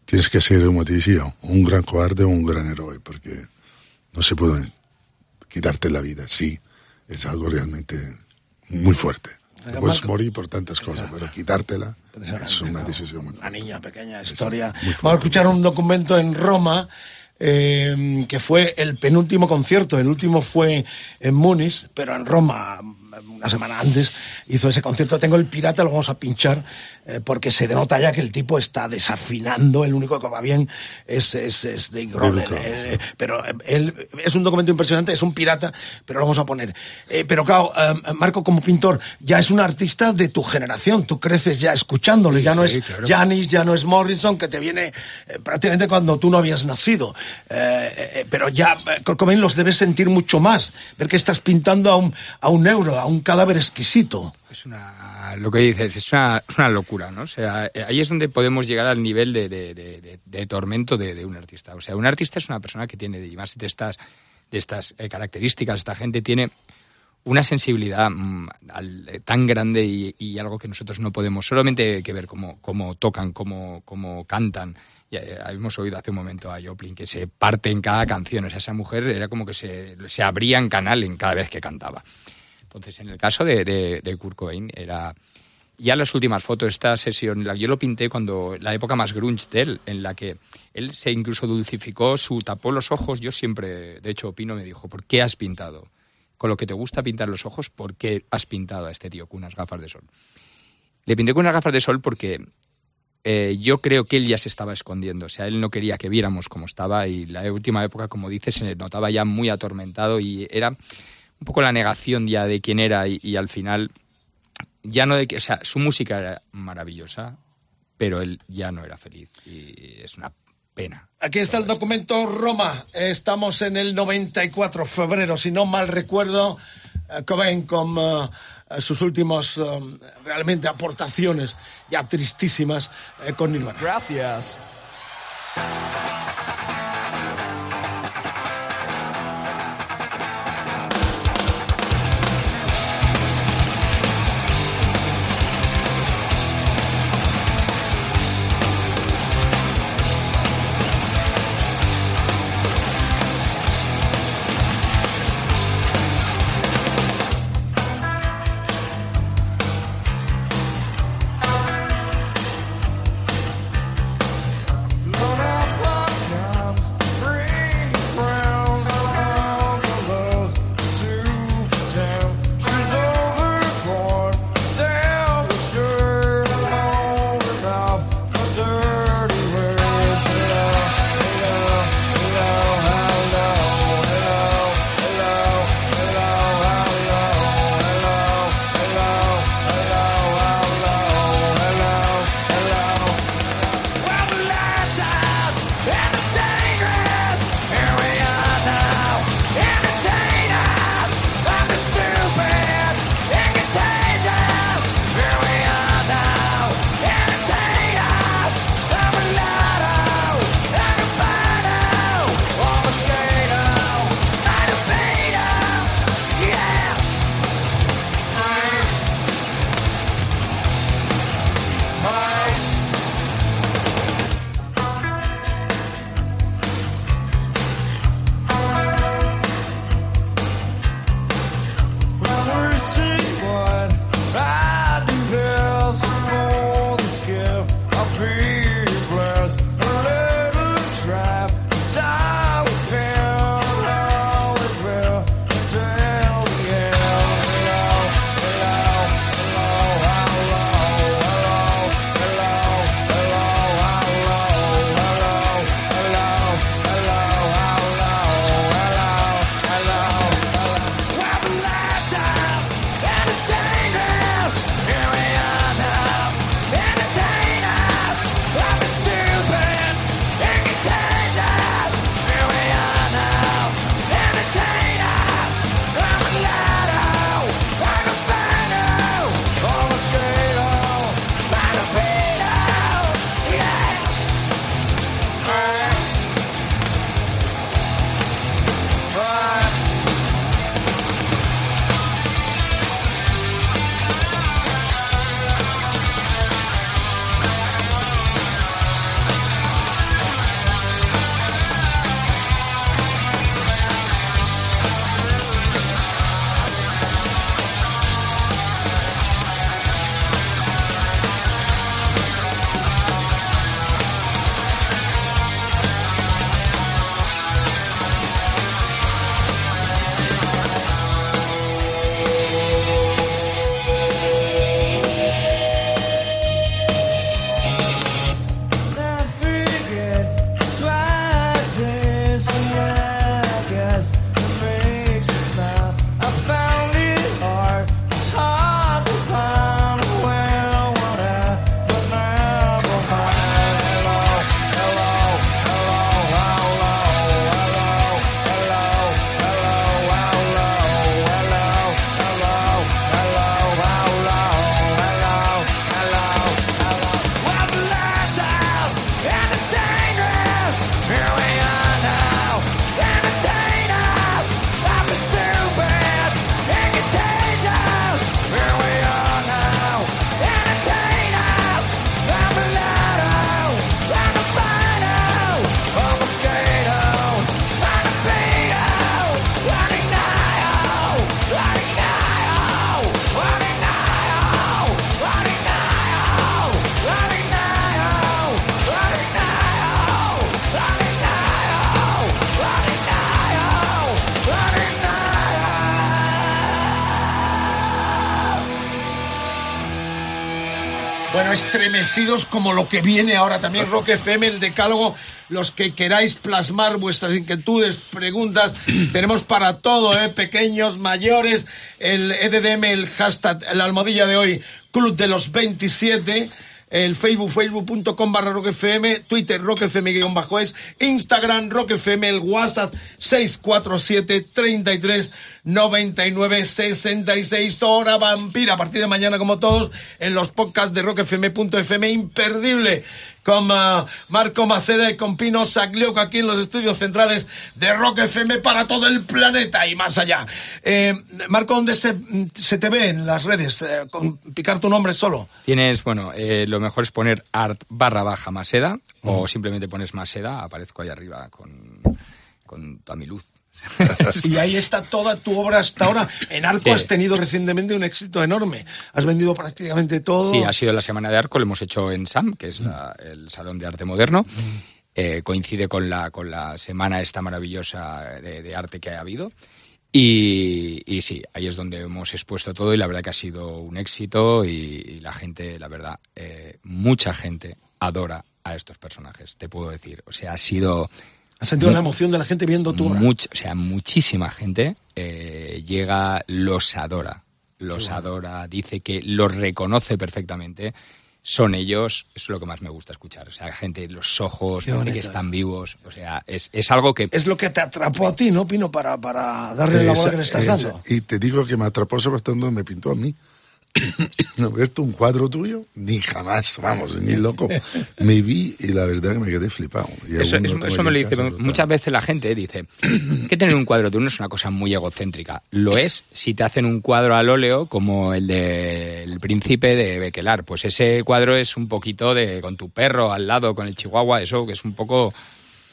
tienes que ser, como te decía, un gran cobarde o un gran héroe, porque no se puede quitarte la vida. Sí, es algo realmente muy fuerte. Pero, Puedes morir por tantas cosas, pero quitártela es una decisión muy Una fuerte. niña pequeña historia. Vamos a escuchar un documento en Roma eh, que fue el penúltimo concierto. El último fue en Múnich, pero en Roma una semana antes hizo ese concierto. Tengo el pirata, lo vamos a pinchar eh, porque se denota ya que el tipo está desafinando. El único que va bien es, es, es Dave Grohl. Eh, pero eh, él es un documento impresionante, es un pirata, pero lo vamos a poner. Eh, pero claro, Marco como pintor ya es un artista de tu generación. Tú creces ya escuchándole, ya no sí, es claro. Janis, ya no es Morrison, que te viene prácticamente cuando tú no habías nacido. Pero ya, Kurt Cobain los debes sentir mucho más. Ver que estás pintando a un, a un euro, a un cadáver exquisito. Es una, lo que dices, es una, es una locura, ¿no? O sea, eh, ahí es donde podemos llegar al nivel de, de- de- de- tormento de, un artista. O sea, un artista es una persona que tiene, y más de estas, de estas eh, características, esta gente tiene una sensibilidad mm, eh, tan grande y, algo que nosotros no podemos solamente que ver cómo, cómo tocan, cómo, cómo cantan. Ya, hemos oído hace un momento a Joplin que se parte en cada canción. O sea, esa mujer era como que se, se abría en canal en cada vez que cantaba. Entonces, en el caso de, de, Kurt Cobain, era ya las últimas fotos, esta sesión, yo lo pinté cuando la época más grunge de él, en la que él se incluso dulcificó, su tapó los ojos. Yo siempre, de hecho, Pino me dijo, ¿por qué has pintado? Con lo que te gusta pintar los ojos, ¿por qué has pintado a este tío con unas gafas de sol? Le pinté con unas gafas de sol porque eh, yo creo que él ya se estaba escondiendo. O sea, él no quería que viéramos cómo estaba y la última época, como dices, se notaba ya muy atormentado y era un poco la negación ya de quién era y, y al final ya no de que, o sea, su música era maravillosa, pero él ya no era feliz y es una pena. Aquí está el documento Roma. Estamos en el 94, febrero, si no mal recuerdo. eh, Cobain con eh, sus últimos eh, realmente aportaciones ya tristísimas eh, con Nirvana. Gracias. Estremecidos como lo que viene ahora también Rock FM, el decálogo, los que queráis plasmar vuestras inquietudes, preguntas, tenemos para todo, ¿eh? pequeños, mayores, el EDDM, el hashtag, la almohadilla de hoy, Club de los 27, el Facebook, facebook.com barra rockfm, Twitter, rockfm guion bajo es, Instagram, rockfm, el WhatsApp, 647 33 99 66, hora vampira, a partir de mañana como todos, en los podcasts de rockfm.fm, imperdible, con ah, Marco Maceda y con Pino Saglioco aquí en los estudios centrales de Rock FM para todo el planeta y más allá. Eh, Marco, ¿dónde se, se te ve en las redes? Eh, con picar tu nombre solo. Tienes, bueno, eh, lo mejor es poner art barra baja Maseda o simplemente pones Maseda, aparezco ahí arriba con, con toda mi luz. y ahí está toda tu obra hasta ahora. En Arco Sí. has tenido recientemente un éxito enorme. Has vendido prácticamente todo. Sí, ha sido la Semana de Arco, lo hemos hecho en SAM, que es la- el Salón de Arte Moderno. Eh, coincide con la, con la semana esta maravillosa de, de arte que ha habido. Y, y sí, ahí es donde hemos expuesto todo y la verdad que ha sido un éxito y, y la gente, la verdad, eh, mucha gente adora a estos personajes, te puedo decir. O sea, ha sido... Has sentido la emoción de la gente viendo tu obra. much- o sea, muchísima gente eh, llega, los adora, los adora, dice que los reconoce perfectamente. Son ellos, eso es lo que más me gusta escuchar. O sea, gente, los ojos, parece que bonito. están vivos. O sea, es, es algo que. Es lo que te atrapó a ti, ¿no, Pino? Para, para darle la bola que le estás Esa- dando. Y te digo que me atrapó sobre todo cuando me pintó a mí. ¿No esto un cuadro tuyo? Ni jamás, vamos, ni loco. Me vi y la verdad que me quedé flipado. Y Eso, me lo dice muchas veces la gente, dice, es que tener un cuadro de uno es una cosa muy egocéntrica. Lo es si te hacen un cuadro al óleo como el del príncipe de Bequelar. Pues ese cuadro es un poquito de con tu perro al lado, con el chihuahua, eso que es un poco...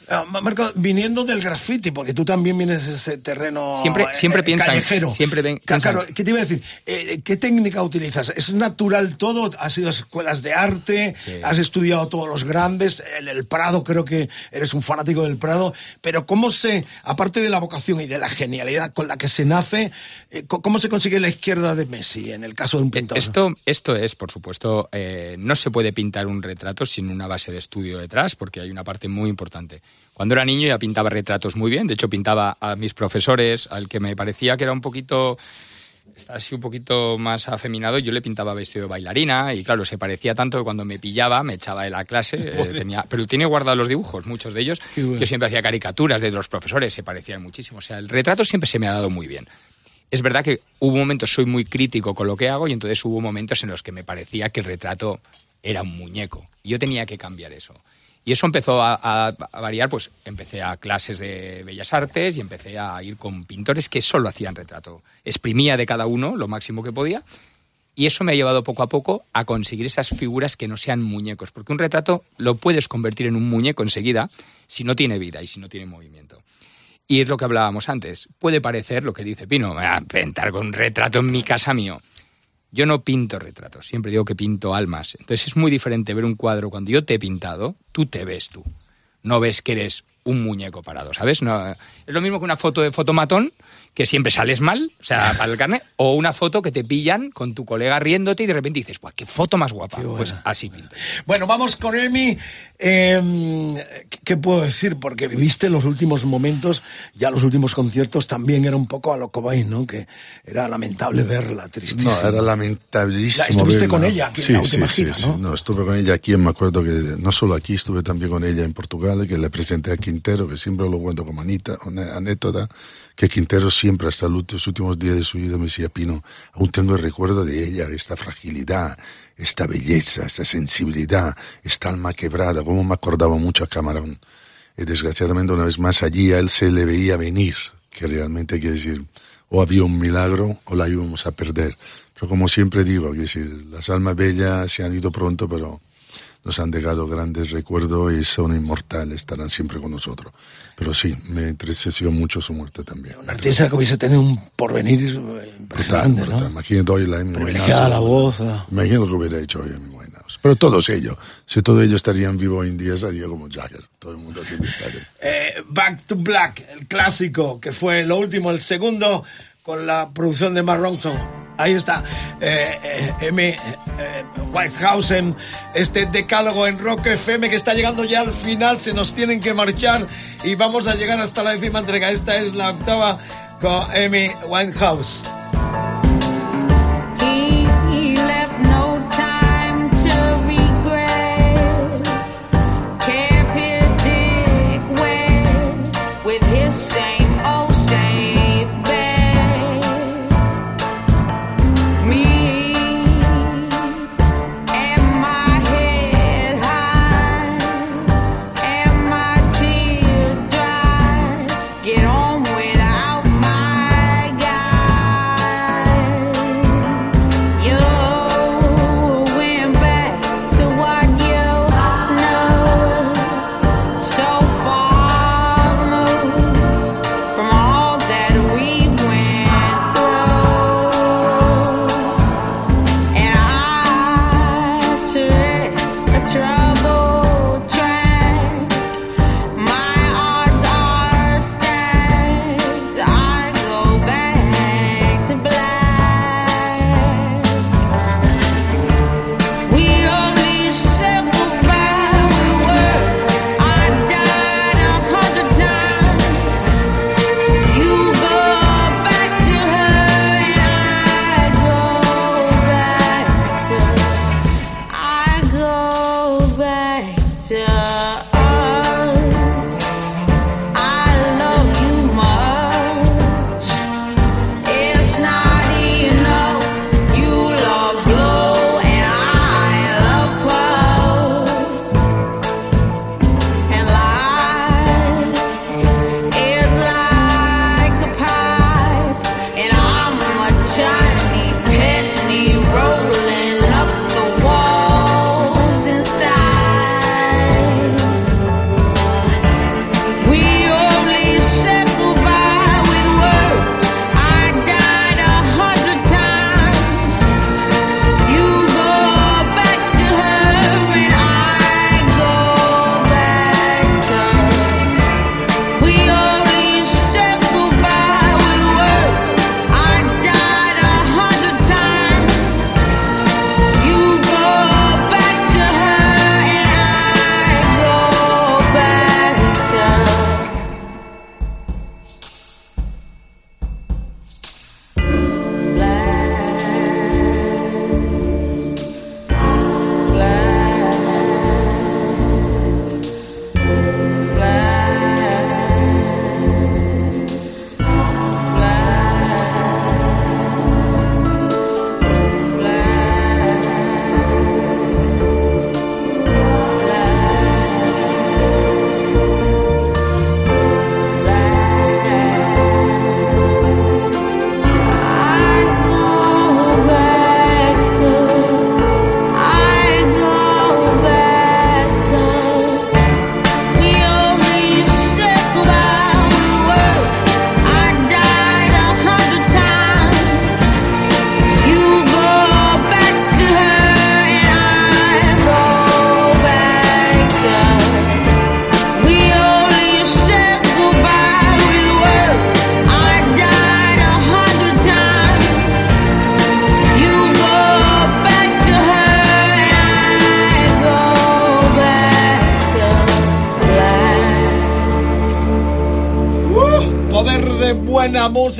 Ah, Marco, viniendo del graffiti, porque tú también vienes de ese terreno Siempre- eh, siempre eh, piensan- callejero. siempre ven- piensan- Claro, ¿qué te iba a decir? Eh, ¿Qué técnica utilizas? ¿Es natural todo? ¿Has ido a escuelas de arte? Sí. ¿Has estudiado todos los grandes? El, el Prado, creo que eres un fanático del Prado. Pero ¿cómo se, aparte de la vocación y de la genialidad con la que se nace, eh, cómo se consigue la izquierda de Messi en el caso de un pintor? Esto, esto es, por supuesto, eh, no se puede pintar un retrato sin una base de estudio detrás, porque hay una parte muy importante. Cuando era niño ya pintaba retratos muy bien, de hecho pintaba a mis profesores, al que me parecía que era un poquito, está así un poquito más afeminado, yo le pintaba vestido de bailarina y claro, se parecía tanto que cuando me pillaba me echaba de la clase, eh, tenía, pero tiene guardados los dibujos, muchos de ellos, bueno. yo siempre hacía caricaturas de los profesores, se parecían muchísimo, o sea, el retrato siempre se me ha dado muy bien. Es verdad que hubo momentos, soy muy crítico con lo que hago y entonces hubo momentos en los que me parecía que el retrato era un muñeco. Yo tenía que cambiar eso. Y eso empezó a, variar, pues empecé a clases de bellas artes y empecé a ir con pintores que solo hacían retrato. Exprimía de cada uno lo máximo que podía y eso me ha llevado poco a poco a conseguir esas figuras que no sean muñecos, porque un retrato lo puedes convertir en un muñeco enseguida si no tiene vida y si no tiene movimiento. Y es lo que hablábamos antes. Puede parecer lo que dice Pino, a pintar con un retrato en mi casa mío. Yo no pinto retratos, siempre digo que pinto almas. Entonces es muy diferente ver un cuadro cuando yo te he pintado, tú te ves tú. No ves que eres un muñeco parado, ¿sabes? No, es lo mismo que una foto de fotomatón, que siempre sales mal, o sea, para el carnet, o una foto que te pillan con tu colega riéndote y de repente dices, ¡guau, qué foto más guapa! Pues así pinto. Bueno, vamos con Emi. Eh, ¿qué- ¿Qué puedo decir? Porque viviste los últimos momentos, ya los últimos conciertos también era un poco a lo Cobain, ¿no? Que era lamentable verla, tristísima. No, era lamentabilísimo. La- estuviste verla. con ella aquí en sí, la última sí, gira, sí, ¿no? sí. No, estuve con ella aquí, me acuerdo que no solo aquí, estuve también con ella en Portugal, que le presenté a Quintero, que siempre lo cuento como anita, una anécdota, que Quintero siempre hasta los últimos- días de su vida me decía, Pino, aún tengo el recuerdo de ella, esta fragilidad, esta belleza, esta sensibilidad, esta alma quebrada, como me acordaba mucho a Camarón. Y desgraciadamente una vez más allí a él se le veía venir, que realmente quiere decir, o había un milagro o la íbamos a perder. Pero como siempre digo, quiere decir, las almas bellas se han ido pronto, pero nos han dejado grandes recuerdos y son inmortales, estarán siempre con nosotros. Pero sí, me entristeció mucho su muerte también. Una artista que hubiese tenido un porvenir eh, impresionante, brutal. ¿no? Imagínate hoy la Amy Winehouse. la voz. ah. Imagino que hubiera hecho hoy Amy Winehouse. Pero todos ellos, si todos ellos estarían vivos hoy en día, estaría como Jagger. Todo el mundo haciendo estadio. Eh, Back to Black, el clásico, que fue lo último, el segundo con la producción de Mark Ronson. Ahí está, eh, eh, M. eh, Whitehausen, este decálogo en Rock FM que está llegando ya al final, se nos tienen que marchar y vamos a llegar hasta la décima entrega. Esta es la octava con Amy Winehouse. He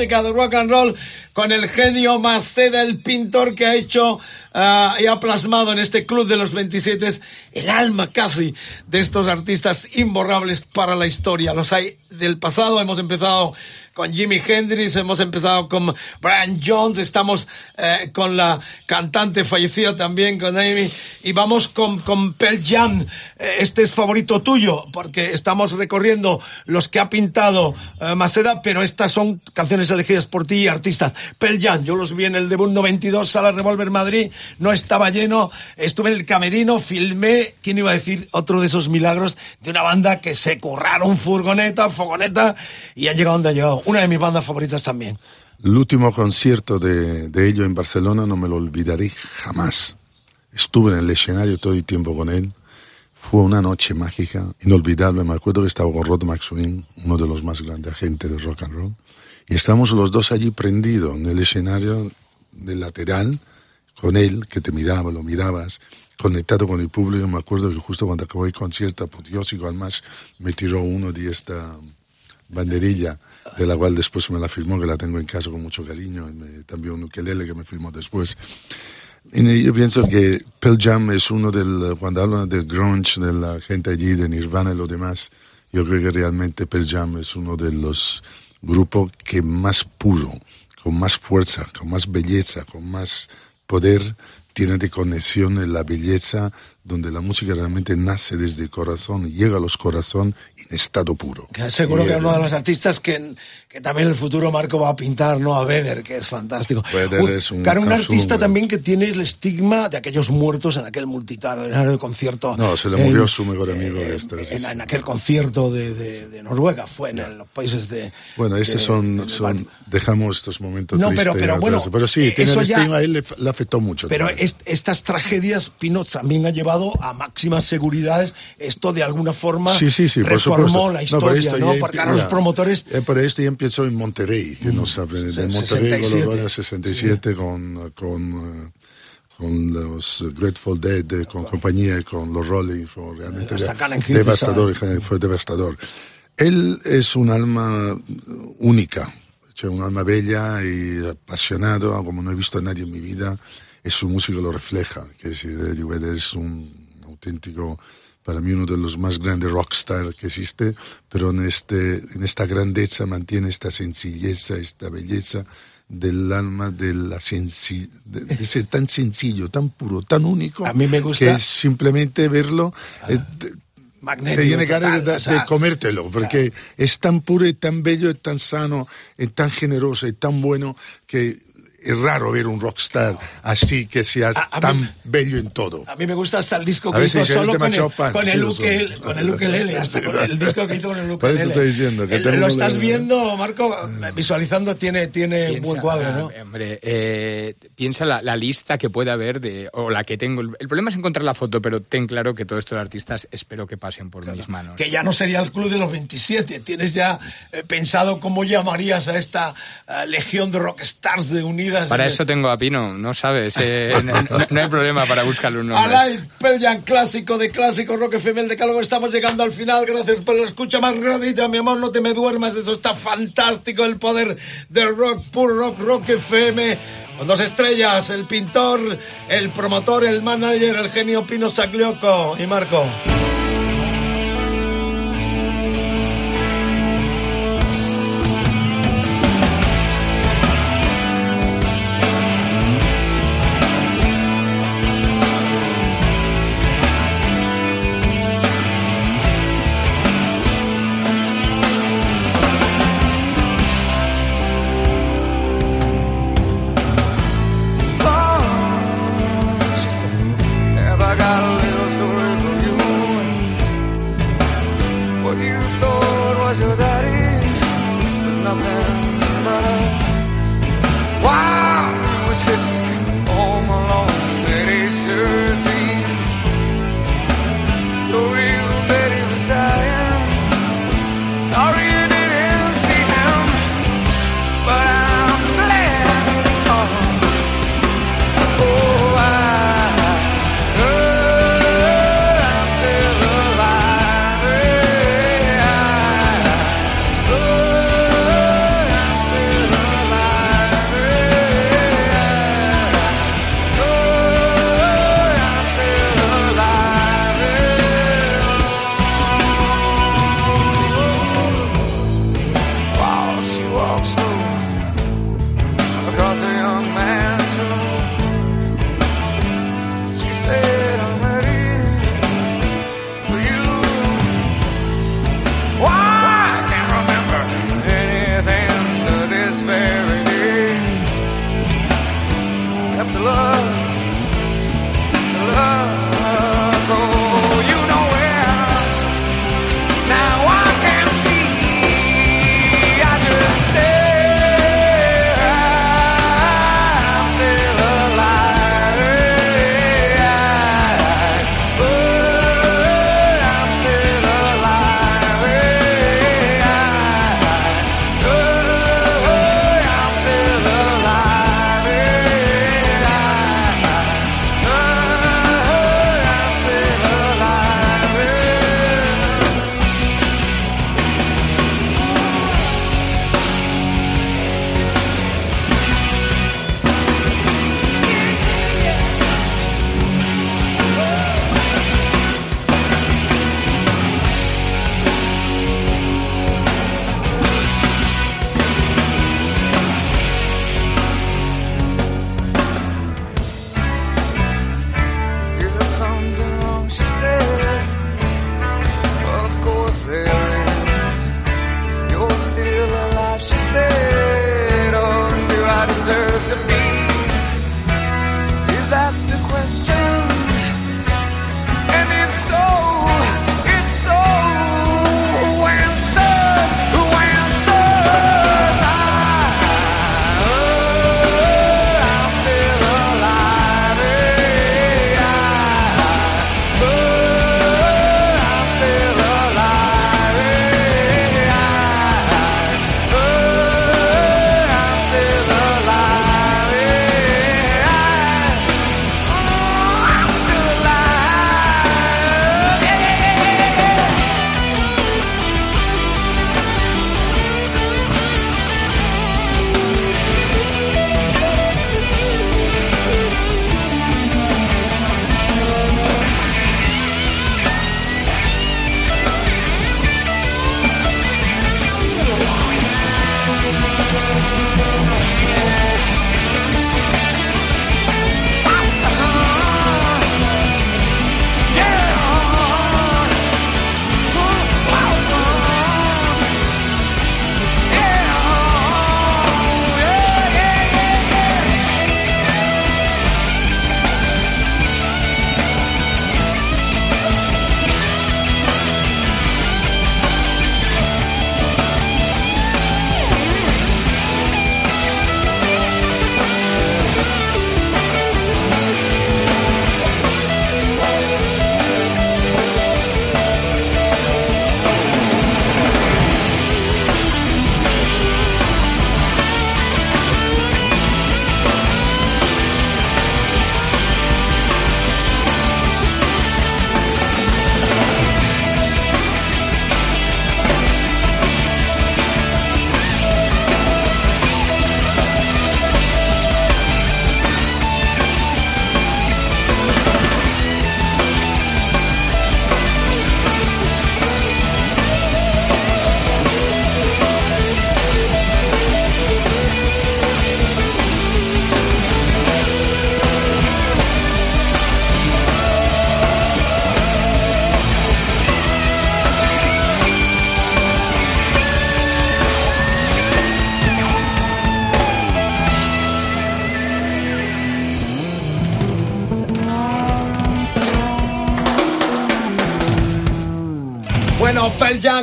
de rock and roll con el genio Maceda, el pintor que ha hecho ah, y ha plasmado en este club de los 27 el alma casi de estos artistas imborrables para la historia. Los hay del pasado, hemos empezado con Jimi Hendrix, hemos empezado con Brian Jones, estamos eh, con la cantante fallecida también, con Amy, y vamos con, con Pearl Jam. Eh, Este es favorito tuyo, porque estamos recorriendo los que ha pintado eh, Maceda, pero estas son canciones elegidas por ti y artistas. Pearl Jam, yo los vi en el debut 92, Sala Revolver Madrid, no estaba lleno, estuve en el camerino, filmé, ¿quién iba a decir? Otro de esos milagros de una banda que se curraron furgoneta, fogoneta, y han llegado donde han llegado. Una de mis bandas favoritas también. El último concierto de, de ello en Barcelona no me lo olvidaré jamás. Estuve en el escenario todo el tiempo con él. Fue una noche mágica, inolvidable. Me acuerdo que estaba con Rod McSween, uno de los más grandes agentes de rock and roll. Y estábamos los dos allí prendidos en el escenario del lateral, con él, que te miraba, lo mirabas, conectado con el público. Me acuerdo que justo cuando acabó el concierto apoteósico, además me tiró uno de esta banderilla, de la cual después me la firmó, que la tengo en casa con mucho cariño, y me- también un ukelele que me firmó después. Y yo pienso que Pearl Jam es uno del, cuando hablan del grunge, de la gente allí, de Nirvana y lo demás, yo creo que realmente Pearl Jam es uno de los grupos que más puro, con más fuerza, con más belleza, con más poder, tiene de conexión en la belleza, donde la música realmente nace desde el corazón, llega a los corazones en estado puro. Que seguro Y, que es eh, uno de los artistas que, que también en el futuro Marco va a pintar, ¿no? A Vedder, que es fantástico. Vedder es un claro, un artista también que tiene el estigma de aquellos muertos en aquel multitudinario concierto. No, se le en- murió su mejor amigo. este, sí, En, en aquel concierto de, de- de Noruega, fue en los países de. Bueno, estos son, de- son dejamos estos momentos No, pero- pero bueno, pero sí, eh, tiene el ya- estigma, a él le, le afectó mucho. Pero est- estas tragedias, Pino, también ha llevado a máximas seguridades. Esto de alguna forma Sí, sí, sí, reformó la No, historia, ¿no? Porque ahora los promotores Eh, pero esto ya empezó en Monterrey, que no saben, en Monterrey 67. con los 67 con, con, eh, con los Grateful Dead, eh, con compañía, y con los Rolling, fue realmente de- devastador, fue devastador. Él es un alma única, cioè un alma bella y apasionado, como no he visto a nadie en mi vida, y su música lo refleja, que es, Eddie Vedder es un auténtico, para mí uno de los más grandes rockstar que existe, pero en, este, en esta grandeza mantiene esta sencillez, esta belleza del alma, de, la sensi- de, de ser tan sencillo, tan puro, tan único, A mí me gusta- que es simplemente verlo... eh, te- magnético. te viene ganas de, de o sea, comértelo, porque es tan puro y tan bello y tan sano y tan generoso y tan bueno que es raro ver un rockstar así que sea A- a tan mí- bello en todo. A mí me gusta hasta el disco que hizo solo con el, fan, con, el con el ukelele, hasta con el disco que hizo con el ukelele. Por eso estoy diciendo que El- Lo estás viendo, Marco, visualizando, tiene, tiene un buen cuadro, ¿no? ah, Hombre, eh, piensa la, la lista que puede haber de, o la que tengo. El problema es encontrar la foto, pero ten claro que todos estos artistas espero que pasen por mis manos. Que ya no sería el club de los 27. ¿Tienes ya eh, pensado cómo llamarías a esta eh, legión de rockstars de Para eso tengo a Pino, no sabes. eh, no, no- no hay problema para buscarle un nombre. Alive, Pearl Jam, clásico de clásico, Rock FM, el decálogo. Estamos llegando al final. Gracias por la escucha más radita, mi amor. No te me duermas. Eso está fantástico. El poder del rock, puro rock, Rock FM. Con dos estrellas, el pintor, el promotor, el manager, el genio Pino Saglioco y Marco. I got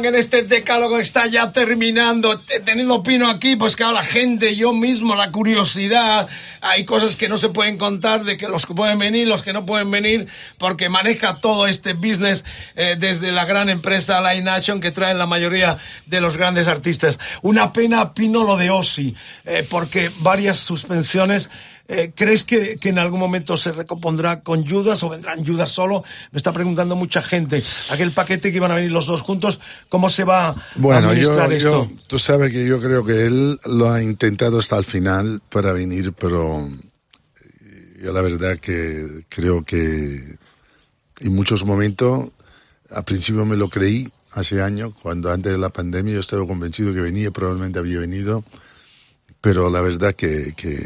Jam en este decálogo está ya terminando. Te- Teniendo Pino aquí, pues claro, la gente, yo mismo, la curiosidad. Hay cosas que no se pueden contar de que los que pueden venir, los que no pueden venir, porque maneja todo este business eh, desde la gran empresa Live Nation que traen la mayoría de los grandes artistas. Una pena, Pino, lo de Ozzy, eh, porque varias suspensiones. Eh, ¿Crees que, que en algún momento se recompondrá con Judas o vendrán Judas solo? Me está preguntando mucha gente. Aquel paquete que iban a venir los dos juntos, ¿cómo se va a Bueno, yo, administrar esto? yo- tú sabes que yo creo que él lo ha intentado hasta el final para venir, pero yo la verdad que creo que en muchos momentos, al principio me lo creí, hace años, cuando antes de la pandemia yo estaba convencido que venía, probablemente había venido, pero la verdad que, que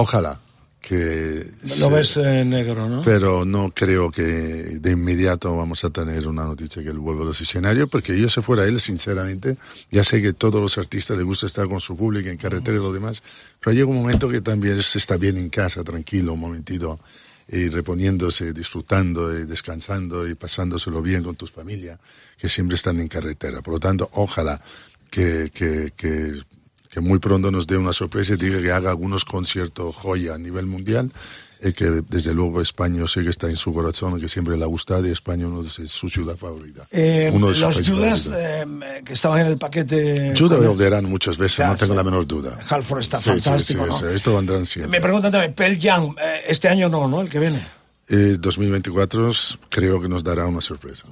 ojalá que... Lo se- ves eh, negro, ¿no? pero no creo que de inmediato vamos a tener una noticia que él vuelva a los escenarios, porque yo si fuera él, sinceramente, ya sé que todos los artistas les gusta estar con su público en carretera y lo demás, pero llega un momento que también se está bien en casa, tranquilo, un momentito, y reponiéndose, disfrutando, y descansando y pasándoselo bien con tus familias, que siempre están en carretera. Por lo tanto, ojalá que, que, que que muy pronto nos dé una sorpresa y diga que haga algunos conciertos joya a nivel mundial y que desde luego España sé que está en su corazón y que siempre le ha gustado y España uno sus- su ciudad favorita. Eh, Uno de los Judas eh, que estaban en el paquete. Judas con el- volverán muchas veces, Ya, no tengo sí. la menor duda. Halford está Sí, fantástico, sí, esto vendrán siempre. Me preguntan también, Pearl Jam, eh, este año no, ¿no? El que viene. Eh, 2024 creo que nos dará una sorpresa.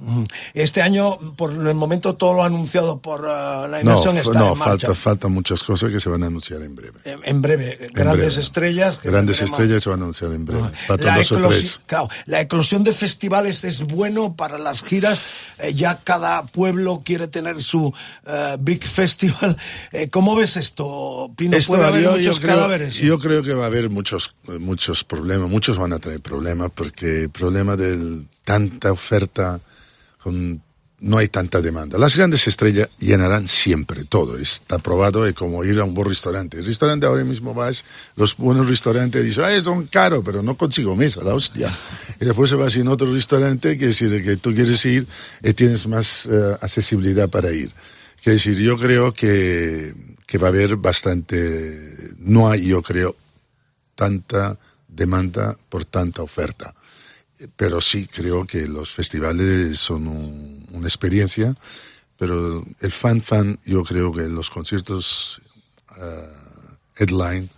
Este año, por el momento, todo lo anunciado por eh, la No, inversión fa- está no en marcha. falta, muchas cosas que se van a anunciar en breve. En, en breve, En grandes breve. estrellas. que Grandes estrellas se van a anunciar en breve. La, tres. claro, la eclosión de festivales es bueno para las giras. Eh, ya cada pueblo quiere tener su eh, big festival. Eh, ¿Cómo ves esto, Pino? Esto, ¿Puede haber yo, muchos yo creo, cadáveres? yo creo que va a haber muchos, eh, muchos problemas, muchos van a tener problemas porque el problema de tanta oferta, con, no hay tanta demanda. Las grandes estrellas llenarán siempre todo, está probado, es como ir a un buen restaurante. El restaurante ahora mismo vas, los buenos restaurantes dicen, ay, son caros, pero no consigo mesa, la hostia. Y después vas en otro restaurante, que decir que tú quieres ir y tienes más eh, accesibilidad para ir. Quiero decir, yo creo que, que va a haber bastante, no hay, yo creo, tanta demanda por tanta oferta. Pero sí creo que los festivales son un- una experiencia, pero el fan fan, yo creo que los conciertos eh, headline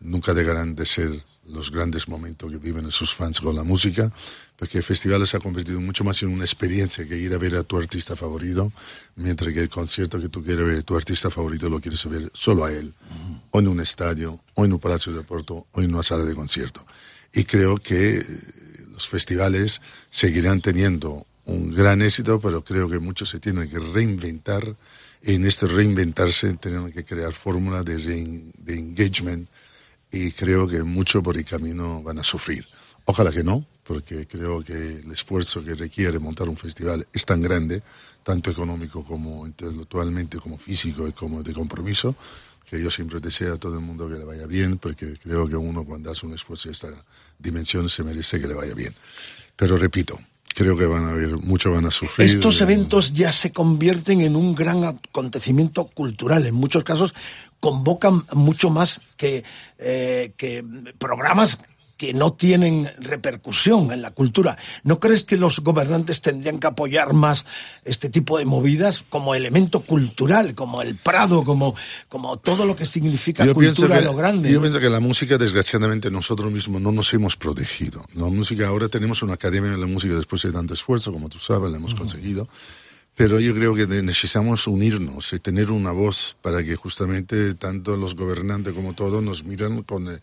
nunca dejarán de ser los grandes momentos que viven sus fans con la música, porque el festival se ha convertido mucho más en una experiencia que ir a ver a tu artista favorito, mientras que el concierto que tú quieres ver a tu artista favorito lo quieres ver solo a él, o en un estadio, o en un palacio de deporte, o en una sala de concierto. Y creo que los festivales seguirán teniendo un gran éxito, pero creo que muchos se tienen que reinventar. En este reinventarse tienen que crear fórmulas de, de engagement y creo que mucho por el camino van a sufrir. Ojalá que no, porque creo que el esfuerzo que requiere montar un festival es tan grande, tanto económico como intelectualmente, como físico y como de compromiso, que yo siempre deseo a todo el mundo que le vaya bien, porque creo que uno cuando hace un esfuerzo de esta dimensión se merece que le vaya bien. Pero repito, creo que van a haber, mucho van a sufrir. Estos eventos ya se convierten en un gran acontecimiento cultural. En muchos casos convocan mucho más que, eh, que programas que no tienen repercusión en la cultura. ¿No crees que los gobernantes tendrían que apoyar más este tipo de movidas como elemento cultural, como el Prado, como, como todo lo que significa Yo cultura que, a lo grande? yo ¿no? pienso que la música, desgraciadamente, nosotros mismos no nos hemos protegido. La música, ahora tenemos una academia de la música después de tanto esfuerzo, como tú sabes, la hemos conseguido. Pero yo creo que necesitamos unirnos y tener una voz para que justamente tanto los gobernantes como todos nos miran con eh,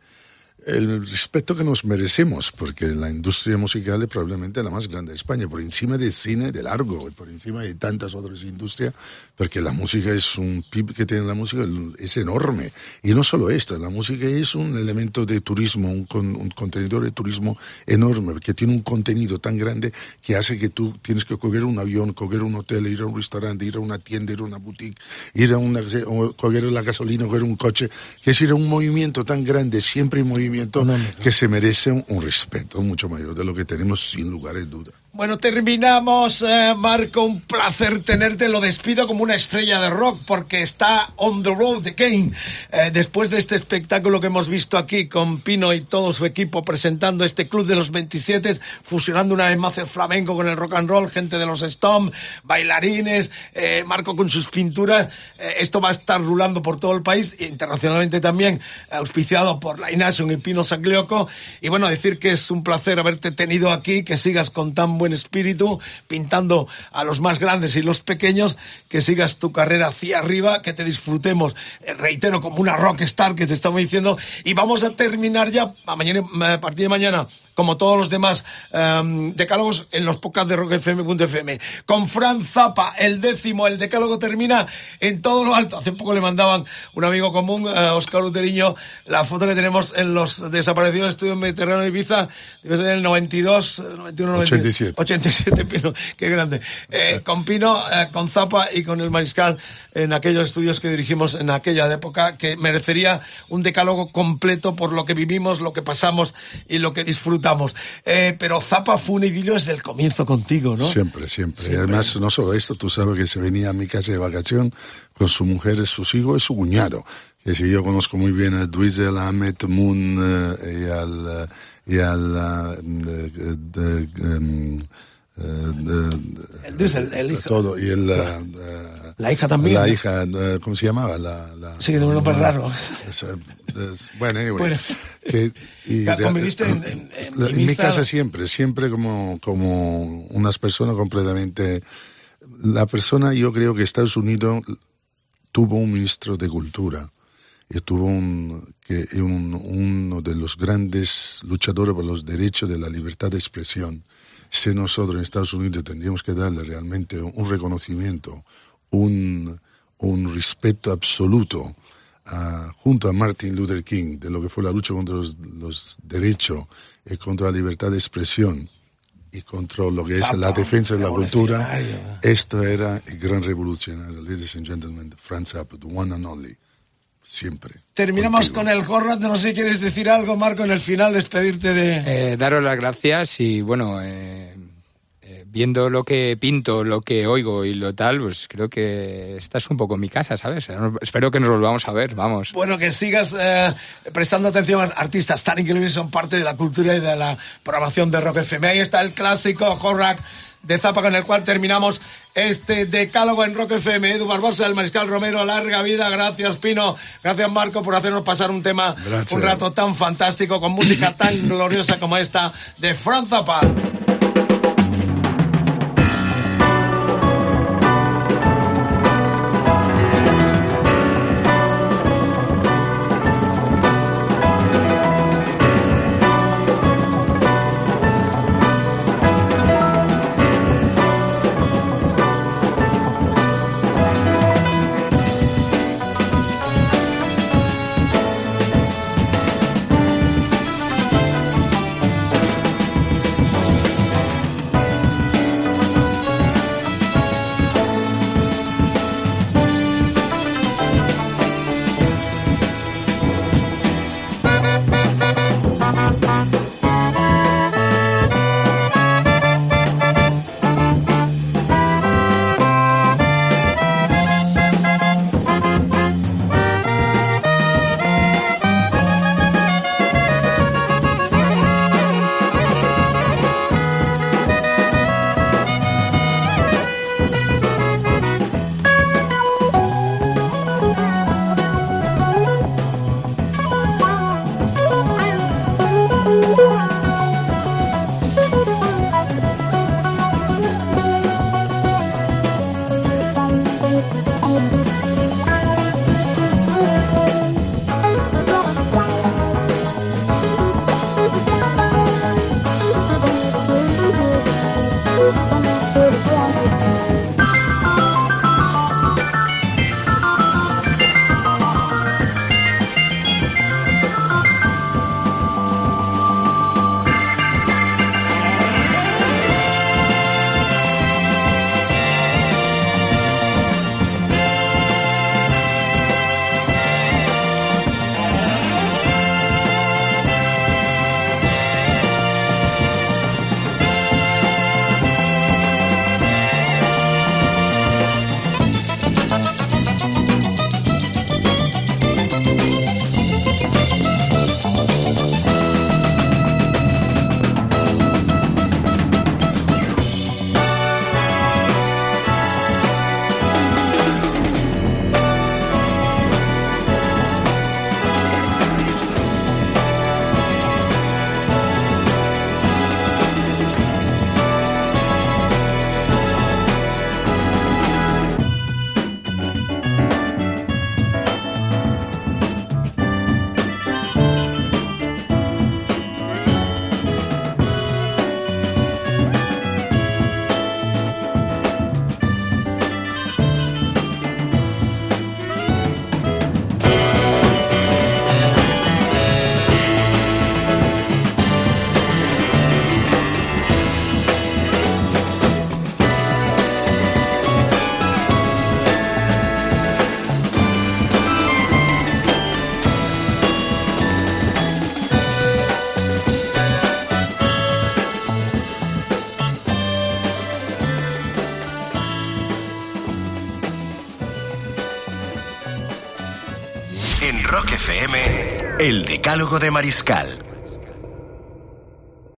el respeto que nos merecemos, porque la industria musical es probablemente la más grande de España, por encima del cine de largo y por encima de tantas otras industrias, porque la música es un PIB que tiene la música, es enorme. Y no solo esto, la música es un elemento de turismo, un, con- un contenedor de turismo enorme, que tiene un contenido tan grande que hace que tú tienes que coger un avión, coger un hotel, ir a un restaurante, ir a una tienda, ir a una boutique, ir a una, coger la gasolina, coger un coche, que es ir a un movimiento tan grande, siempre un movimiento que se merece un, un respeto mucho mayor de lo que tenemos sin lugar a duda. Bueno, terminamos, eh, Marco. Un placer tenerte. Lo despido como una estrella de rock porque está on the road again. Eh, después de este espectáculo que hemos visto aquí con Pino y todo su equipo presentando este club de los 27, fusionando una vez más el flamenco con el rock and roll, gente de los Stomp, bailarines, eh, Marco con sus pinturas. Eh, esto va a estar rulando por todo el país internacionalmente también, auspiciado por la Inasión y Pino Saglioco. Y bueno, decir que es un placer haberte tenido aquí, que sigas con buen espíritu, pintando a los más grandes y los pequeños, que sigas tu carrera hacia arriba, que te disfrutemos, eh, reitero, como una rockstar que te estamos diciendo. Y vamos a terminar ya a, mañana, a partir de mañana, como todos los demás em, decálogos, en los podcasts de rockfm.fm. Con Fran Zapa, el décimo, el decálogo termina en todo lo alto. Hace poco le mandaban un amigo común, eh, Oscar Uteriño, la foto que tenemos en los desaparecidos estudios Mediterráneo de Ibiza, debe ser en el 92, 91, 87. 87, Pino, qué grande. Eh, con Pino, eh, con Zapa y con el Mariscal en aquellos estudios que dirigimos en aquella época, que merecería un decálogo completo por lo que vivimos, lo que pasamos y lo que disfrutamos. Eh, pero Zapa fue un idilio desde el comienzo contigo, ¿no? Siempre, siempre. Siempre. Además, no solo esto, tú sabes que se venía a mi casa de vacación con su mujer, sus hijos y su cuñado. Que si yo conozco muy bien a Dweezil, a Ahmed Moon eh, y al... eh, y al eh, eh, El el hijo. Todo, y el... eh, eh, La hija también. La hija, eh, ¿cómo se llamaba? La, la, Sí, de un nombre raro. Es, es- bueno, anyway. Bueno. que- y conviviste en- en- en la- en mi Ibiza. casa siempre, siempre como, como unas personas completamente... La persona, yo creo que Estados Unidos tuvo un ministro de cultura y tuvo un, que, un- uno de los grandes luchadores por los derechos de la libertad de expresión. Si nosotros en Estados Unidos tendríamos que darle realmente un reconocimiento, un, un respeto absoluto a- junto a Martin Luther King de lo que fue la lucha contra los, los derechos y contra la libertad de expresión y contra lo que es la defensa de la cultura, esto era el gran revolucionario, ladies and gentlemen, Franz the one and only, siempre. Terminamos Contigo. con el Horrat. No sé si quieres decir algo, Marco, en el final, despedirte de... Eh, daros las gracias y bueno, eh, eh, viendo lo que pinto, lo que oigo y lo tal, pues creo que esta es un poco mi casa, ¿sabes? Espero que nos volvamos a ver, vamos. Bueno, que sigas eh, prestando atención a artistas tan increíbles, son parte de la cultura y de la programación de Rock FM. Ahí está el clásico Horrack de Zapa con el cual terminamos este decálogo en Rock FM. Edu Barbosa, el Mariscal Romero, larga vida. Gracias, Pino. Gracias, Marco, por hacernos pasar un tema, Gracias. un rato tan fantástico, con música tan gloriosa como esta de Fran Zappa. Decálogo de Mariscal